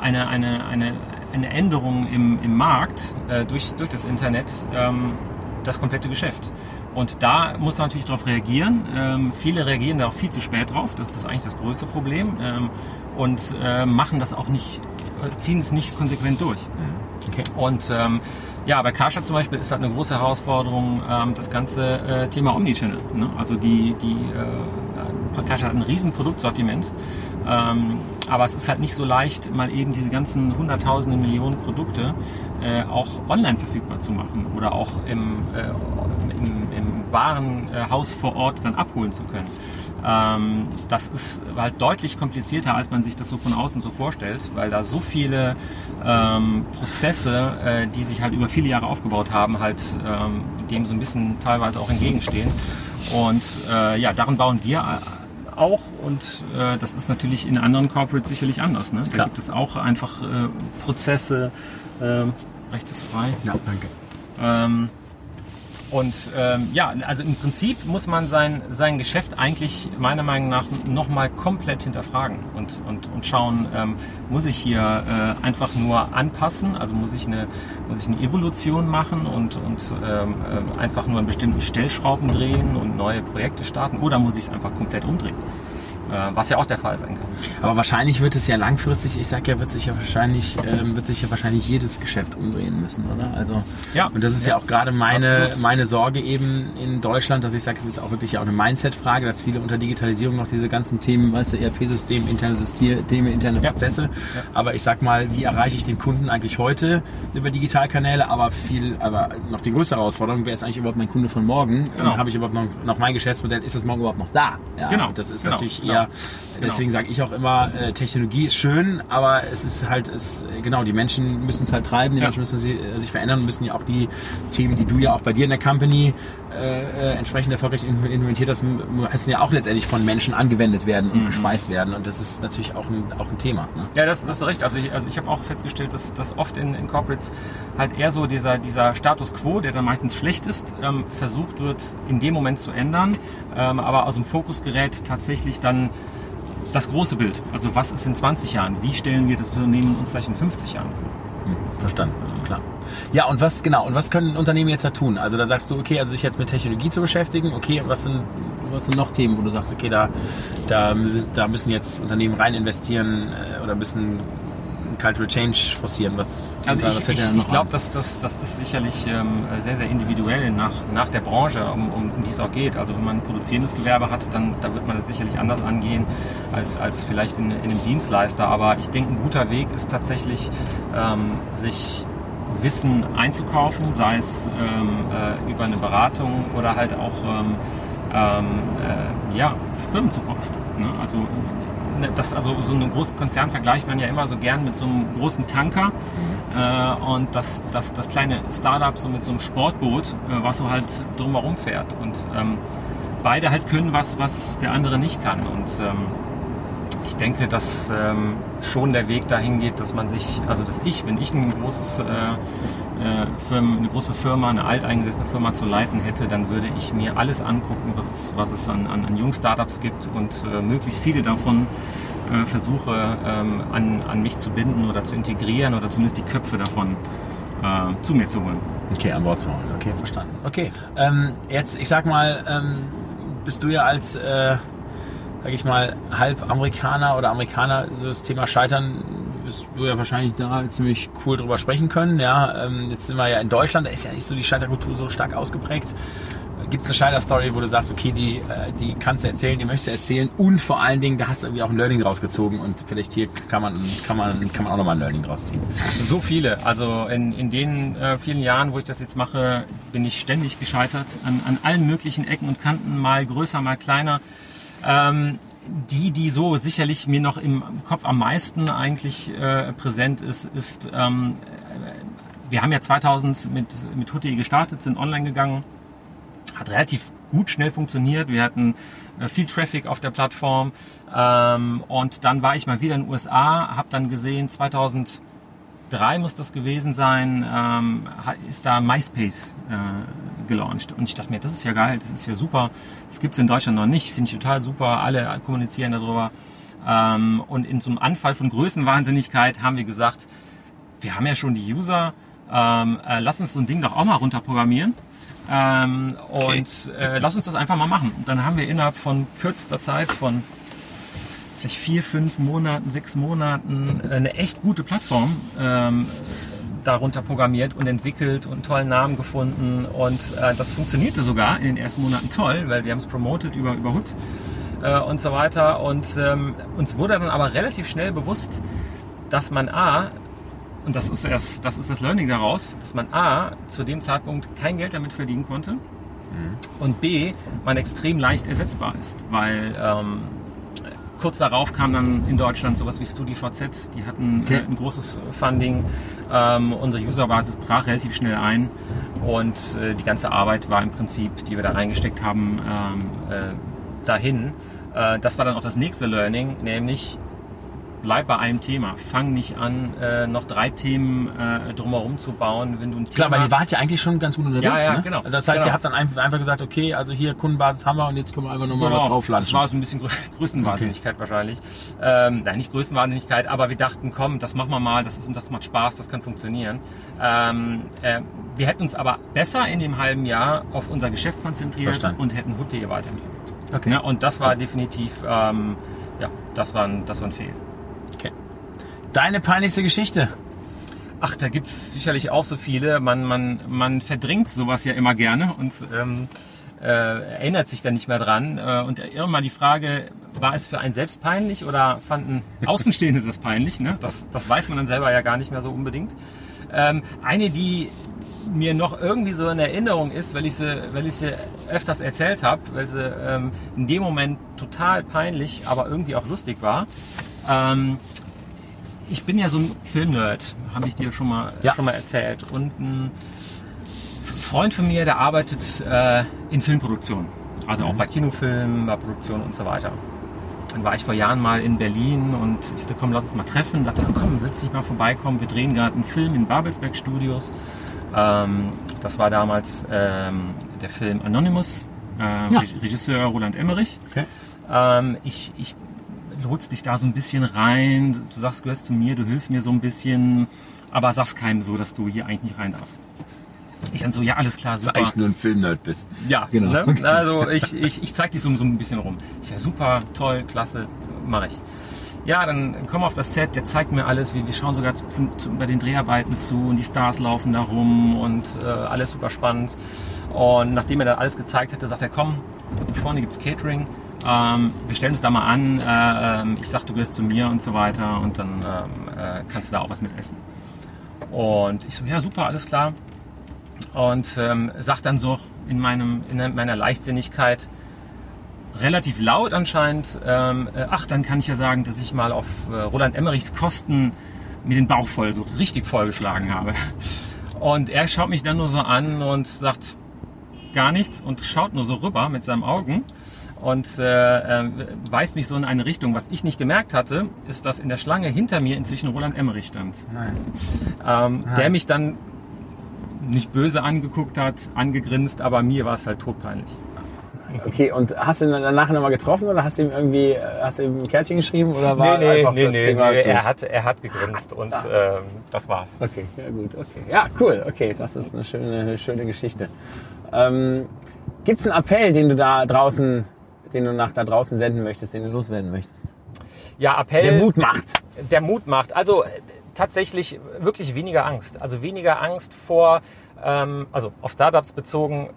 eine, eine, eine, eine Änderung im, im Markt äh, durch, durch das Internet ähm, das komplette Geschäft. Und da muss man natürlich darauf reagieren. Ähm, viele reagieren da auch viel zu spät drauf. Das, das ist eigentlich das größte Problem. Ähm, und äh, machen das auch nicht, äh, ziehen es nicht konsequent durch. Okay. Und ähm, ja, bei Karstadt zum Beispiel ist halt eine große Herausforderung ähm, das ganze äh, Thema Omnichannel. Ne? Also die, die äh, Karstadt hat ein riesen Produktsortiment ähm, aber es ist halt nicht so leicht, mal eben diese ganzen hunderttausenden Millionen Produkte äh, auch online verfügbar zu machen oder auch im, äh, im, im Warenhaus vor Ort dann abholen zu können. Ähm, das ist halt deutlich komplizierter, als man sich das so von außen so vorstellt, weil da so viele ähm, Prozesse, äh, die sich halt über viele Jahre aufgebaut haben, halt ähm, dem so ein bisschen teilweise auch entgegenstehen. Und äh, ja, daran bauen wir auch und äh, das ist natürlich in anderen Corporates sicherlich anders. Ne? Da Klar. gibt es auch einfach äh, Prozesse. Äh, rechts ist frei. Ja, danke. Ähm, und ähm, ja, also im Prinzip muss man sein, sein Geschäft eigentlich meiner Meinung nach nochmal komplett hinterfragen und, und, und schauen, ähm, muss ich hier äh, einfach nur anpassen, also muss ich eine, muss ich eine Evolution machen und, und ähm, äh, einfach nur an bestimmten Stellschrauben drehen und neue Projekte starten oder muss ich es einfach komplett umdrehen? Äh, was ja auch der Fall sein kann. Aber wahrscheinlich wird es ja langfristig, ich sag ja, wird sich ja wahrscheinlich, ähm, wird sich ja wahrscheinlich jedes Geschäft umdrehen müssen, oder? Also Ja. und das ist ja, Ja. auch gerade meine, Absolut. meine Sorge eben in Deutschland, dass ich sage, es ist auch wirklich ja auch eine Mindset-Frage, dass viele unter Digitalisierung noch diese ganzen Themen, weißt du, ERP-System, interne Systeme, interne Ja. Prozesse. Aber ich sag mal, wie erreiche ich den Kunden eigentlich heute über Digitalkanäle? Aber viel, aber noch die größere Herausforderung, wer ist eigentlich überhaupt mein Kunde von morgen? Genau. Habe ich überhaupt noch, noch mein Geschäftsmodell? Ist das morgen überhaupt noch da? Ja, Genau. Das ist Genau. natürlich Genau. eher, deswegen sage ich auch immer, äh, Technologie ist schön, aber es ist halt, es, genau, die Menschen müssen es halt treiben, die Ja. Menschen müssen sich, äh, sich verändern und müssen ja auch die Themen, die du ja auch bei dir in der Company äh, äh, entsprechend erfolgreich im- implementiert hast, müssen ja auch letztendlich von Menschen angewendet werden Mhm. und gespeist werden und das ist natürlich auch ein, auch ein Thema. Ne? Ja, das, das ist recht. Also ich, also ich habe auch festgestellt, dass, dass oft in, in Corporates halt eher so dieser, dieser Status quo, der dann meistens schlecht ist, ähm, versucht wird in dem Moment zu ändern, ähm, aber aus dem Fokus gerät tatsächlich dann das große Bild. Also was ist in 20 Jahren? Wie stellen wir das Unternehmen uns vielleicht in 50 Jahren vor? Verstanden, klar. Ja, und was genau, und was können Unternehmen jetzt da tun? Also da sagst du, okay, also sich jetzt mit Technologie zu beschäftigen, okay, was sind, was sind noch Themen, wo du sagst, okay, da, da, da müssen jetzt Unternehmen rein investieren äh, oder müssen Cultural Change forcieren? Was, Also ich, ich, ich glaube, an? dass das, das ist sicherlich ähm, sehr, sehr individuell nach, nach der Branche, um, um, um die es auch geht. Also wenn man ein produzierendes Gewerbe hat, dann da wird man das sicherlich anders angehen als, als vielleicht in, in einem Dienstleister. Aber ich denke, ein guter Weg ist tatsächlich, ähm, sich Wissen einzukaufen, sei es ähm, äh, über eine Beratung oder halt auch ähm, ähm, äh, ja, Firmenzukunft. Ne? Also das, also so einen großen Konzern vergleicht man ja immer so gern mit so einem großen Tanker. Äh, und das, das, das kleine Startup so mit so einem Sportboot, äh, was so halt drumherum fährt. Und ähm, beide halt können was, was der andere nicht kann. Und ähm, ich denke, dass ähm, schon der Weg dahin geht, dass man sich, also dass ich, wenn ich ein großes äh, äh, Firmen, eine große Firma, eine alteingesessene Firma zu leiten hätte, dann würde ich mir alles angucken, was es, was es an, an, an jungen Startups gibt und äh, möglichst viele davon äh, versuche ähm, an, an mich zu binden oder zu integrieren oder zumindest die Köpfe davon äh, zu mir zu holen. Okay, an Bord zu holen. Okay, verstanden. Okay, ähm, jetzt, ich sag mal, ähm, bist du ja als, äh, sag ich mal, halb Amerikaner oder Amerikaner, so das Thema Scheitern, wirst du ja wahrscheinlich da ziemlich cool drüber sprechen können. Ja, ähm, jetzt sind wir ja in Deutschland, da ist ja nicht so die Scheiterkultur so stark ausgeprägt. Gibt es eine Scheiter-Story, wo du sagst, okay, die, äh, die kannst du erzählen, die möchtest du erzählen und vor allen Dingen, da hast du irgendwie auch ein Learning rausgezogen und vielleicht hier kann man, kann man, kann man auch nochmal ein Learning draus ziehen. So viele. Also in, in den äh, vielen Jahren, wo ich das jetzt mache, bin ich ständig gescheitert. An, an allen möglichen Ecken und Kanten, mal größer, mal kleiner. Ähm, die, die so sicherlich mir noch im Kopf am meisten eigentlich äh, präsent ist, ist, ähm, äh, wir haben ja 2000 mit, mit Hutti gestartet, sind online gegangen, hat relativ gut schnell funktioniert. Wir hatten äh, viel Traffic auf der Plattform ähm, und dann war ich mal wieder in den USA, habe dann gesehen 2003 muss das gewesen sein, ähm, ist da MySpace äh, gelauncht. Und ich dachte mir, das ist ja geil, das ist ja super, das gibt's in Deutschland noch nicht, finde ich total super, alle kommunizieren darüber. Ähm, und in so einem Anfall von Größenwahnsinnigkeit haben wir gesagt, wir haben ja schon die User, ähm, äh, lass uns so ein Ding doch auch mal runterprogrammieren. Ähm, Und äh, lass uns das einfach mal machen. Und dann haben wir innerhalb von kürzester Zeit, von vielleicht vier, fünf Monaten, sechs Monaten, äh, eine echt gute Plattform ähm, darunter programmiert und entwickelt und einen tollen Namen gefunden. Und äh, das funktionierte sogar in den ersten Monaten toll, weil wir haben es promoted über, über Hood äh, und so weiter. Und ähm, uns wurde dann aber relativ schnell bewusst, dass man A, und das ist, erst, das ist das Learning daraus, dass man A, zu dem Zeitpunkt kein Geld damit verdienen konnte und B, man extrem leicht ersetzbar ist, weil ähm, kurz darauf kam dann in Deutschland sowas wie StudiVZ, die hatten Okay. äh, ein großes Funding, ähm, unsere Userbasis brach relativ schnell ein und äh, die ganze Arbeit war im Prinzip, die wir da reingesteckt haben, ähm, äh, dahin. Äh, das war dann auch das nächste Learning, nämlich bleib bei einem Thema. Fang nicht an, äh, noch drei Themen äh, drumherum zu bauen, wenn du ein Klar, Thema... weil ihr wart ja eigentlich schon ganz gut unterwegs. Ja, ja, ne? genau. Das heißt, Genau. ihr habt dann einfach, gesagt, okay, also hier Kundenbasis haben wir und jetzt können wir einfach nochmal Genau, drauf Das war so ein bisschen Grö [laughs] Größenwahnsinnigkeit wahrscheinlich. Ähm, nein, nicht Größenwahnsinnigkeit, aber wir dachten, komm, das machen wir mal, das, ist, das macht Spaß, das kann funktionieren. Ähm, äh, wir hätten uns aber besser in dem halben Jahr auf unser Geschäft konzentriert Verstanden. und hätten Hood.de weiterentwickelt. Okay. Ja, und das war definitiv, ähm, ja, das war ein, das war ein Fehl. Okay. Deine peinlichste Geschichte? Ach, da gibt's sicherlich auch so viele. Man, man, man verdrängt sowas ja immer gerne und ähm, äh, erinnert sich dann nicht mehr dran. Äh, und irgendwann die Frage, war es für einen selbst peinlich oder fanden [laughs] Außenstehende das peinlich? Ne? Das, das weiß man dann selber ja gar nicht mehr so unbedingt. Ähm, eine, die mir noch irgendwie so in Erinnerung ist, weil ich sie, weil ich sie öfters erzählt habe, weil sie ähm, in dem Moment total peinlich, aber irgendwie auch lustig war. Ähm, ich bin ja so ein Filmnerd, habe ich dir schon mal, ja. schon mal erzählt. Und ein Freund von mir, der arbeitet äh, in Filmproduktion. Also auch mhm. bei Kinofilmen, bei Produktion und so weiter. Dann war ich vor Jahren mal in Berlin und ich dachte, komm, lass uns mal treffen. Ich dachte, komm, willst du nicht mal vorbeikommen? Wir drehen gerade einen Film in Babelsberg Studios. Ähm, das war damals ähm, der Film Anonymous, äh, ja. Regisseur Roland Emmerich. Okay. Ähm, ich, ich holst dich da so ein bisschen rein. Du sagst, du gehörst zu mir, du hilfst mir so ein bisschen, aber sagst keinem so, dass du hier eigentlich nicht rein darfst. Ich dann so, ja, alles klar, super. Weil ich nur ein Filmnerd bist. Ja, genau. Ne? Also ich, ich, ich zeig dich so, so ein bisschen rum. Ist ja super, toll, klasse, mache ich. Ja, dann komm auf das Set, der zeigt mir alles. Wir, wir schauen sogar zu, zu, bei den Dreharbeiten zu und die Stars laufen da rum und äh, alles super spannend. Und nachdem er dann alles gezeigt hatte, sagt er, komm, vorne gibt's Catering, ähm, wir stellen uns da mal an, äh, äh, ich sag, du gehst zu mir und so weiter und dann ähm, äh, kannst du da auch was mit essen. Und ich so, ja super, alles klar. Und ähm, sag dann so in, meinem, in meiner Leichtsinnigkeit, relativ laut anscheinend, ähm, äh, ach, dann kann ich ja sagen, dass ich mal auf äh, Roland Emmerichs Kosten mir den Bauch voll, so richtig vollgeschlagen habe. Und er schaut mich dann nur so an und sagt gar nichts und schaut nur so rüber mit seinen Augen und äh, äh, weist mich so in eine Richtung. Was ich nicht gemerkt hatte, ist, dass in der Schlange hinter mir inzwischen Roland Emmerich stand. Nein. Ähm, Nein. Der mich dann nicht böse angeguckt hat, angegrinst, aber mir war es halt todpeinlich. Okay, und hast du ihn dann nachher nochmal getroffen oder hast du ihm irgendwie hast du ihm ein Kärtchen geschrieben oder war nee, nee, einfach nee, das nee, Ding nee, er hat er hat gegrinst und ähm, das war's. Okay, ja gut, okay. Ja, cool, okay, das ist eine schöne, schöne Geschichte. Ähm, Gibt es einen Appell, den du da draußen den du nach da draußen senden möchtest, den du loswerden möchtest? Ja, Appell. Der Mut macht. Der Mut macht. Also tatsächlich wirklich weniger Angst. Also weniger Angst vor, ähm, also auf Startups bezogen,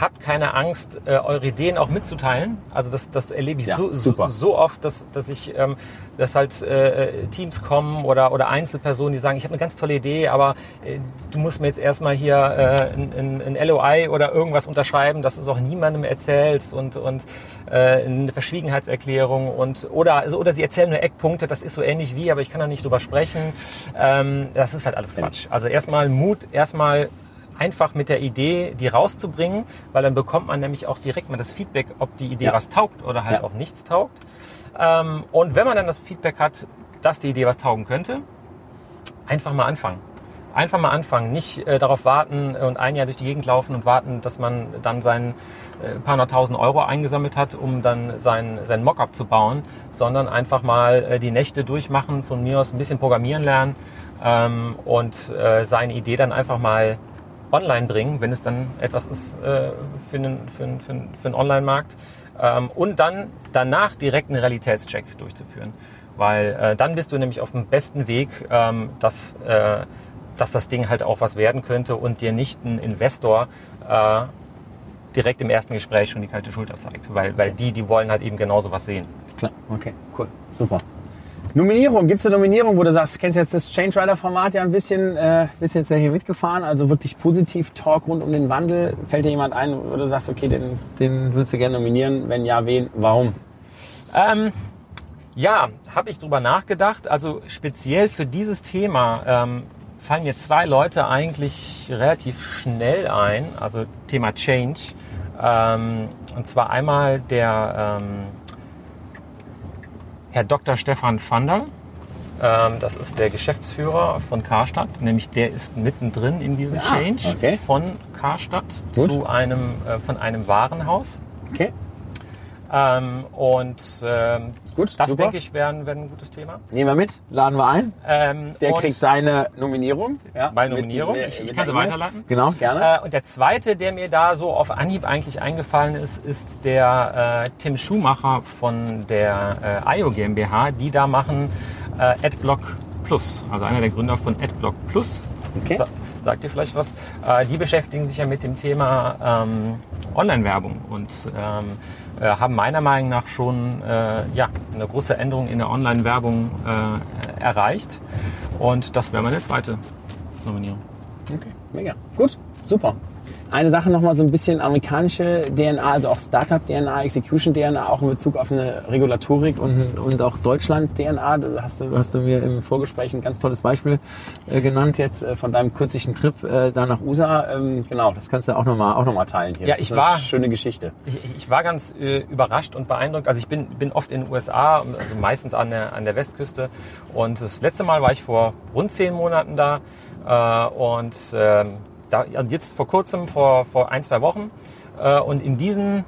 habt keine Angst, äh, eure Ideen auch mitzuteilen. Also das, das erlebe ich ja, so, so, so, oft, dass, dass ich, ähm, dass halt äh, Teams kommen oder, oder Einzelpersonen, die sagen, ich habe eine ganz tolle Idee, aber äh, du musst mir jetzt erstmal hier äh, ein, ein, ein LOI oder irgendwas unterschreiben, dass du es auch niemandem erzählst und, und äh, eine Verschwiegenheitserklärung und oder, also, oder sie erzählen nur Eckpunkte, das ist so ähnlich wie, aber ich kann da nicht drüber sprechen. Ähm, das ist halt alles Quatsch. Also erstmal Mut, erstmal einfach mit der Idee, die rauszubringen, weil dann bekommt man nämlich auch direkt mal das Feedback, ob die Idee ja. was taugt oder halt ja. auch nichts taugt. Ähm, und wenn man dann das Feedback hat, dass die Idee was taugen könnte, einfach mal anfangen. Einfach mal anfangen, nicht äh, darauf warten und ein Jahr durch die Gegend laufen und warten, dass man dann sein äh, paar hunderttausend Euro eingesammelt hat, um dann sein, sein Mockup zu bauen, sondern einfach mal äh, die Nächte durchmachen, von mir aus ein bisschen programmieren lernen ähm, und äh, seine Idee dann einfach mal online bringen, wenn es dann etwas ist äh, für einen, für einen, für einen, für einen Online-Markt. Ähm, und dann danach direkt einen Realitätscheck durchzuführen. Weil äh, dann bist du nämlich auf dem besten Weg, ähm, dass, äh, dass das Ding halt auch was werden könnte und dir nicht ein Investor äh, direkt im ersten Gespräch schon die kalte Schulter zeigt. Weil, weil die, die wollen halt eben genauso was sehen. Klar, okay, cool, super. Nominierung, gibt es eine Nominierung, wo du sagst, du kennst jetzt das Change Rider Format ja ein bisschen, äh, bist jetzt ja hier mitgefahren, also wirklich positiv Talk rund um den Wandel. Fällt dir jemand ein, wo du sagst, okay, den, den würdest du gerne nominieren? Wenn ja, wen? Warum? Ähm, ja, habe ich drüber nachgedacht. Also speziell für dieses Thema ähm, fallen mir zwei Leute eigentlich relativ schnell ein. Also Thema Change. Ähm, und zwar einmal der ähm, Herr Dr. Stefan Vandal. Ähm, das ist der Geschäftsführer von Karstadt, nämlich der ist mittendrin in diesem ah, Change okay. von Karstadt Gut. zu einem, äh, von einem Warenhaus. Okay. Ähm, und ähm, Gut, das super. denke ich wäre wär ein gutes Thema. Nehmen wir mit, laden wir ein. Ähm, Der kriegt deine Nominierung. Ja, Meine Nominierung. mit- Ich- ich mit kann sie weiterleiten. Genau, gerne. Äh, und der zweite, der mir da so auf Anhieb eigentlich eingefallen ist, ist der äh, Tim Schumacher von der äh, IO GmbH, die da machen äh, Adblock Plus, also einer der Gründer von Adblock Plus. Okay. Sa- Sagt ihr vielleicht was? Äh, die beschäftigen sich ja mit dem Thema ähm, Online-Werbung und ähm, äh, haben meiner Meinung nach schon äh, ja, eine große Änderung in der Online-Werbung äh, erreicht. Und das wäre meine zweite Nominierung. Okay, mega. Gut, super. Eine Sache nochmal so ein bisschen amerikanische DNA, also auch Startup-DNA, Execution-DNA, auch in Bezug auf eine Regulatorik und, und auch Deutschland-DNA. Du hast, du hast du mir im Vorgespräch ein ganz tolles Beispiel äh, genannt jetzt äh, von deinem kürzlichen Trip äh, da nach USA. Ähm, genau, das kannst du auch nochmal auch noch mal teilen hier. Ja, das ich war- schöne Geschichte. Ich, ich- ich war ganz äh, überrascht und beeindruckt. Also ich bin, bin oft in den USA, also meistens an der, an der Westküste. Und das letzte Mal war ich vor rund zehn Monaten da. Äh, und ähm, da, jetzt vor kurzem, vor, vor ein, zwei Wochen. Äh, und in diesen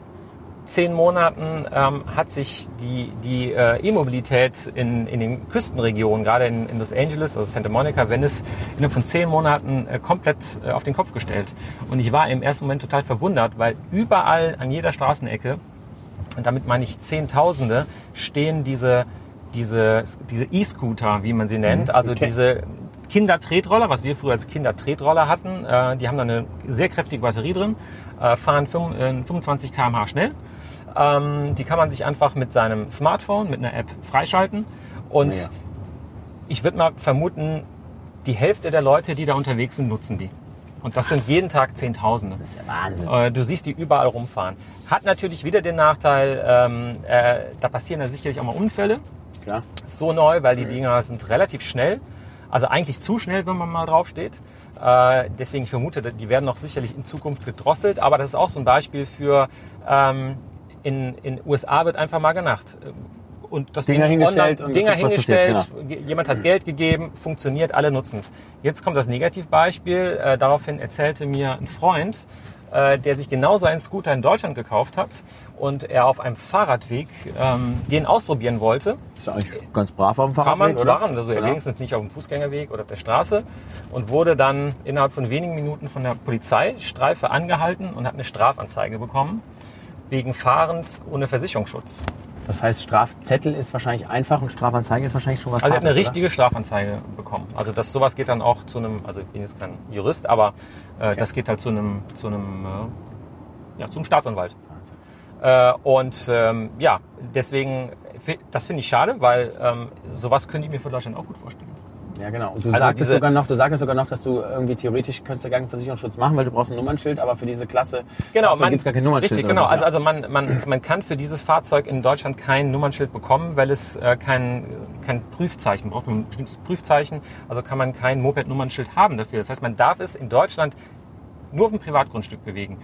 zehn Monaten ähm, hat sich die, die äh, E-Mobilität in, in den Küstenregionen, gerade in, in Los Angeles, also Santa Monica, Venice, innerhalb von zehn Monaten äh, komplett äh, auf den Kopf gestellt. Und ich war im ersten Moment total verwundert, weil überall an jeder Straßenecke, und damit meine ich Zehntausende, stehen diese diese diese E-Scooter, wie man sie nennt, also okay. diese Kindertretroller, was wir früher als Kindertretroller hatten. Äh, die haben da eine sehr kräftige Batterie drin, äh, fahren fünf- äh, 25 km/h schnell. Ähm, die kann man sich einfach mit seinem Smartphone, mit einer App freischalten. Und Mega. ich würde mal vermuten, die Hälfte der Leute, die da unterwegs sind, nutzen die. Und das sind jeden Tag Zehntausende. Das ist ja Wahnsinn. Äh, Du siehst die überall rumfahren. Hat natürlich wieder den Nachteil, ähm, äh, da passieren da sicherlich auch mal Unfälle. Klar. So neu, weil die Dinger sind relativ schnell. Also eigentlich zu schnell, wenn man mal drauf steht. Äh, deswegen ich vermute, die werden noch sicherlich in Zukunft gedrosselt. Aber das ist auch so ein Beispiel für, ähm, in in USA wird einfach mal genacht. Und das Dinger Ding hingestellt online, Dinger passiert, hingestellt, ge- jemand hat Geld gegeben, funktioniert, alle nutzen es. Jetzt kommt das Negativbeispiel. Äh, daraufhin erzählte mir ein Freund, äh, der sich genauso einen Scooter in Deutschland gekauft hat und er auf einem Fahrradweg ähm, den ausprobieren wollte. Ist ja eigentlich ganz brav auf dem Kann Fahrradweg, man oder? machen, also Genau. wenigstens nicht auf dem Fußgängerweg oder auf der Straße und wurde dann innerhalb von wenigen Minuten von der Polizeistreife angehalten und hat eine Strafanzeige bekommen wegen Fahrens ohne Versicherungsschutz. Das heißt, Strafzettel ist wahrscheinlich einfach und Strafanzeige ist wahrscheinlich schon was Also er hat eine richtige Strafanzeige bekommen. Also das sowas geht dann auch zu einem, also ich bin jetzt kein Jurist, aber äh, das geht halt zu einem, zu einem, äh, ja, zum Staatsanwalt. Äh, und ähm, ja, deswegen, das finde ich schade, weil ähm, sowas könnte ich mir für Deutschland auch gut vorstellen. Ja, genau. Und du Also sagtest sogar noch, du sagtest sogar noch, dass du irgendwie theoretisch könntest du gar keinen Versicherungsschutz machen, weil du brauchst ein Nummernschild, aber für diese Klasse Genau, gibt es gar kein Nummernschild. Richtig, genau. so, Also, ja. also man, man, man kann für dieses Fahrzeug in Deutschland kein Nummernschild bekommen, weil es äh, kein, kein Prüfzeichen braucht, man ein bestimmtes Prüfzeichen. Also kann man kein Moped-Nummernschild haben dafür. Das heißt, man darf es in Deutschland nur auf dem Privatgrundstück bewegen.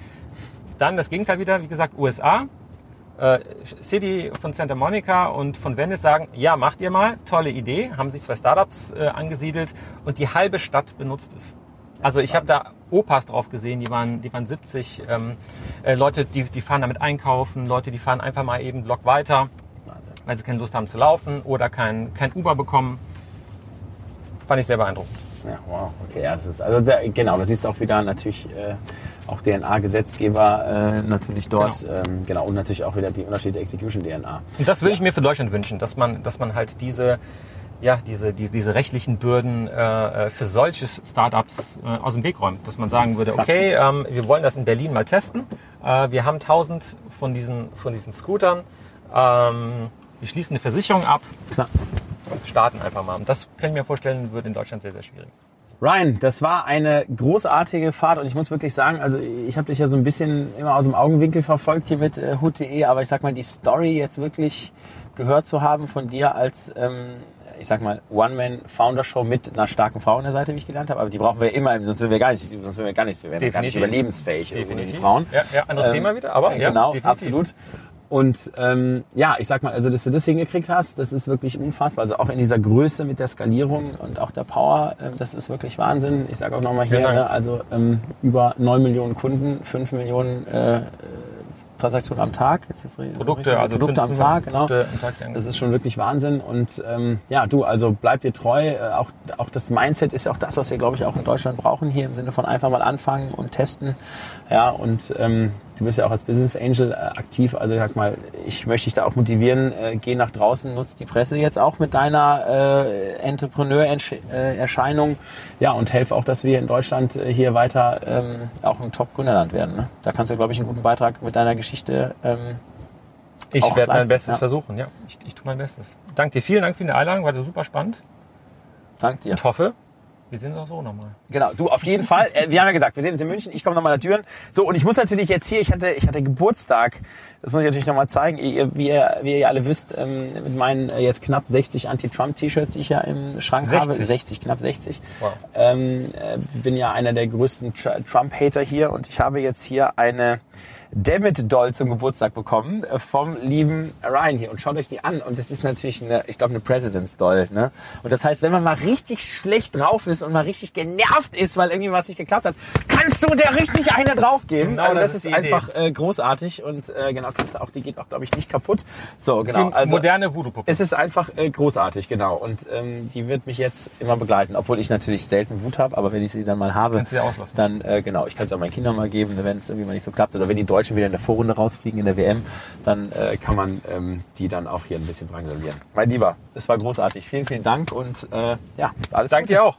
Dann das Gegenteil wieder, wie gesagt, USA. Äh, City von Santa Monica und von Venice sagen, ja, macht ihr mal, tolle Idee, haben sich zwei Startups äh, angesiedelt und die halbe Stadt benutzt es. Also ich habe da Opas drauf gesehen, die waren, die waren 70 ähm, äh, Leute, die, die fahren damit einkaufen, Leute, die fahren einfach mal eben einen Block weiter, Wahnsinn. weil sie keine Lust haben zu laufen oder kein, kein Uber bekommen. Fand ich sehr beeindruckend. Ja, wow. Okay, ja, das ist, also da, genau, da siehst du auch wieder natürlich äh, auch DNA-Gesetzgeber äh, natürlich dort, Genau. Ähm, genau, und natürlich auch wieder die Unterschiede Execution-DNA. Und das würde ich mir für Deutschland wünschen, dass man, dass man halt diese, ja, diese, diese, diese rechtlichen Bürden äh, für solche Startups äh, aus dem Weg räumt. Dass man sagen würde, okay, ähm, wir wollen das in Berlin mal testen. Äh, wir haben 1000 von diesen, von diesen Scootern. Ähm, wir schließen eine Versicherung ab, Klar. starten einfach mal. Und das kann ich mir vorstellen, wird in Deutschland sehr, sehr schwierig. Ryan, das war eine großartige Fahrt und ich muss wirklich sagen, also ich habe dich ja so ein bisschen immer aus dem Augenwinkel verfolgt hier mit äh, Hut.de, aber ich sag mal, die Story jetzt wirklich gehört zu haben von dir als, ähm, ich sag mal, One-Man-Founder-Show mit einer starken Frau an der Seite, wie ich gelernt habe, aber die brauchen wir immer, sonst würden wir gar nicht, sonst würden wir gar nichts, wir wären ja gar nicht Definitiv. überlebensfähig die Definitiv. Frauen. Ja, ja, anderes Thema wieder, aber ja, genau, definitiv. absolut. Und ähm, ja, ich sag mal, also dass du das hingekriegt hast, das ist wirklich unfassbar. Also auch in dieser Größe mit der Skalierung und auch der Power, ähm, das ist wirklich Wahnsinn. Ich sage auch nochmal hier, ne, also ähm, über 9 Millionen Kunden, 5 Millionen äh, Transaktionen am Tag. Ist das, ist Produkte, das also Produkte am 500 Tag, genau. Produkte am Tag, ja. das ist schon wirklich Wahnsinn. Und ähm, ja, du, also bleib dir treu. Äh, auch, auch das Mindset ist auch das, was wir, glaube ich, auch in Deutschland brauchen hier im Sinne von einfach mal anfangen und testen. Ja, und ähm, du bist ja auch als Business Angel äh, aktiv. Also sag mal, ich möchte dich da auch motivieren. Äh, geh nach draußen, nutz die Presse jetzt auch mit deiner äh, Entrepreneur-Erscheinung. Ja, und helf auch, dass wir in Deutschland äh, hier weiter ähm, auch ein Top-Gründerland werden. Ne? Da kannst du, glaube ich, einen guten Beitrag mit deiner Geschichte ähm, Ich werde mein Bestes ja. versuchen, ja. Ich, ich tue mein Bestes. Danke dir. Vielen Dank für die Einladung, war super spannend. Dank dir. Ich hoffe, wir sehen uns auch so nochmal. Genau, du auf jeden Fall. Äh, Wir haben ja gesagt, wir sehen uns in München. Ich komme nochmal nach Türen. So, und ich muss natürlich jetzt hier, ich hatte, ich hatte Geburtstag. Das muss ich natürlich nochmal zeigen. Ihr, wie, ihr, wie ihr alle wisst, ähm, mit meinen äh, jetzt knapp 60 Anti-Trump-T-Shirts, die ich ja im Schrank 60? habe. 60, knapp 60. Wow. Ähm, äh, bin ja einer der größten Tr- Trump-Hater hier und ich habe jetzt hier eine Dammit Doll zum Geburtstag bekommen äh, vom lieben Ryan hier und schaut euch die an und das ist natürlich eine, ich glaube eine President's Doll, ne? Und das heißt, wenn man mal richtig schlecht drauf ist und mal richtig genervt ist, weil irgendwie was nicht geklappt hat, kannst du der richtig eine draufgeben. Genau, also das das, ist die Idee. einfach äh, großartig und äh, genau kannst du auch, die geht auch glaube ich nicht kaputt. So genau, sind moderne Voodoo-Puppen. es ist einfach äh, großartig, genau. Und ähm, die wird mich jetzt immer begleiten, obwohl ich natürlich selten Wut habe, aber wenn ich sie dann mal habe, dann äh, genau, ich kann es auch meinen Kindern mal geben, wenn es irgendwie mal nicht so klappt. Oder wenn die Deutschen wieder in der Vorrunde rausfliegen in der WM, dann äh, kann man ähm, die dann auch hier ein bisschen drangsalieren. Mein Lieber, es war großartig. Vielen, vielen Dank und äh, ja, alles Danke dir auch.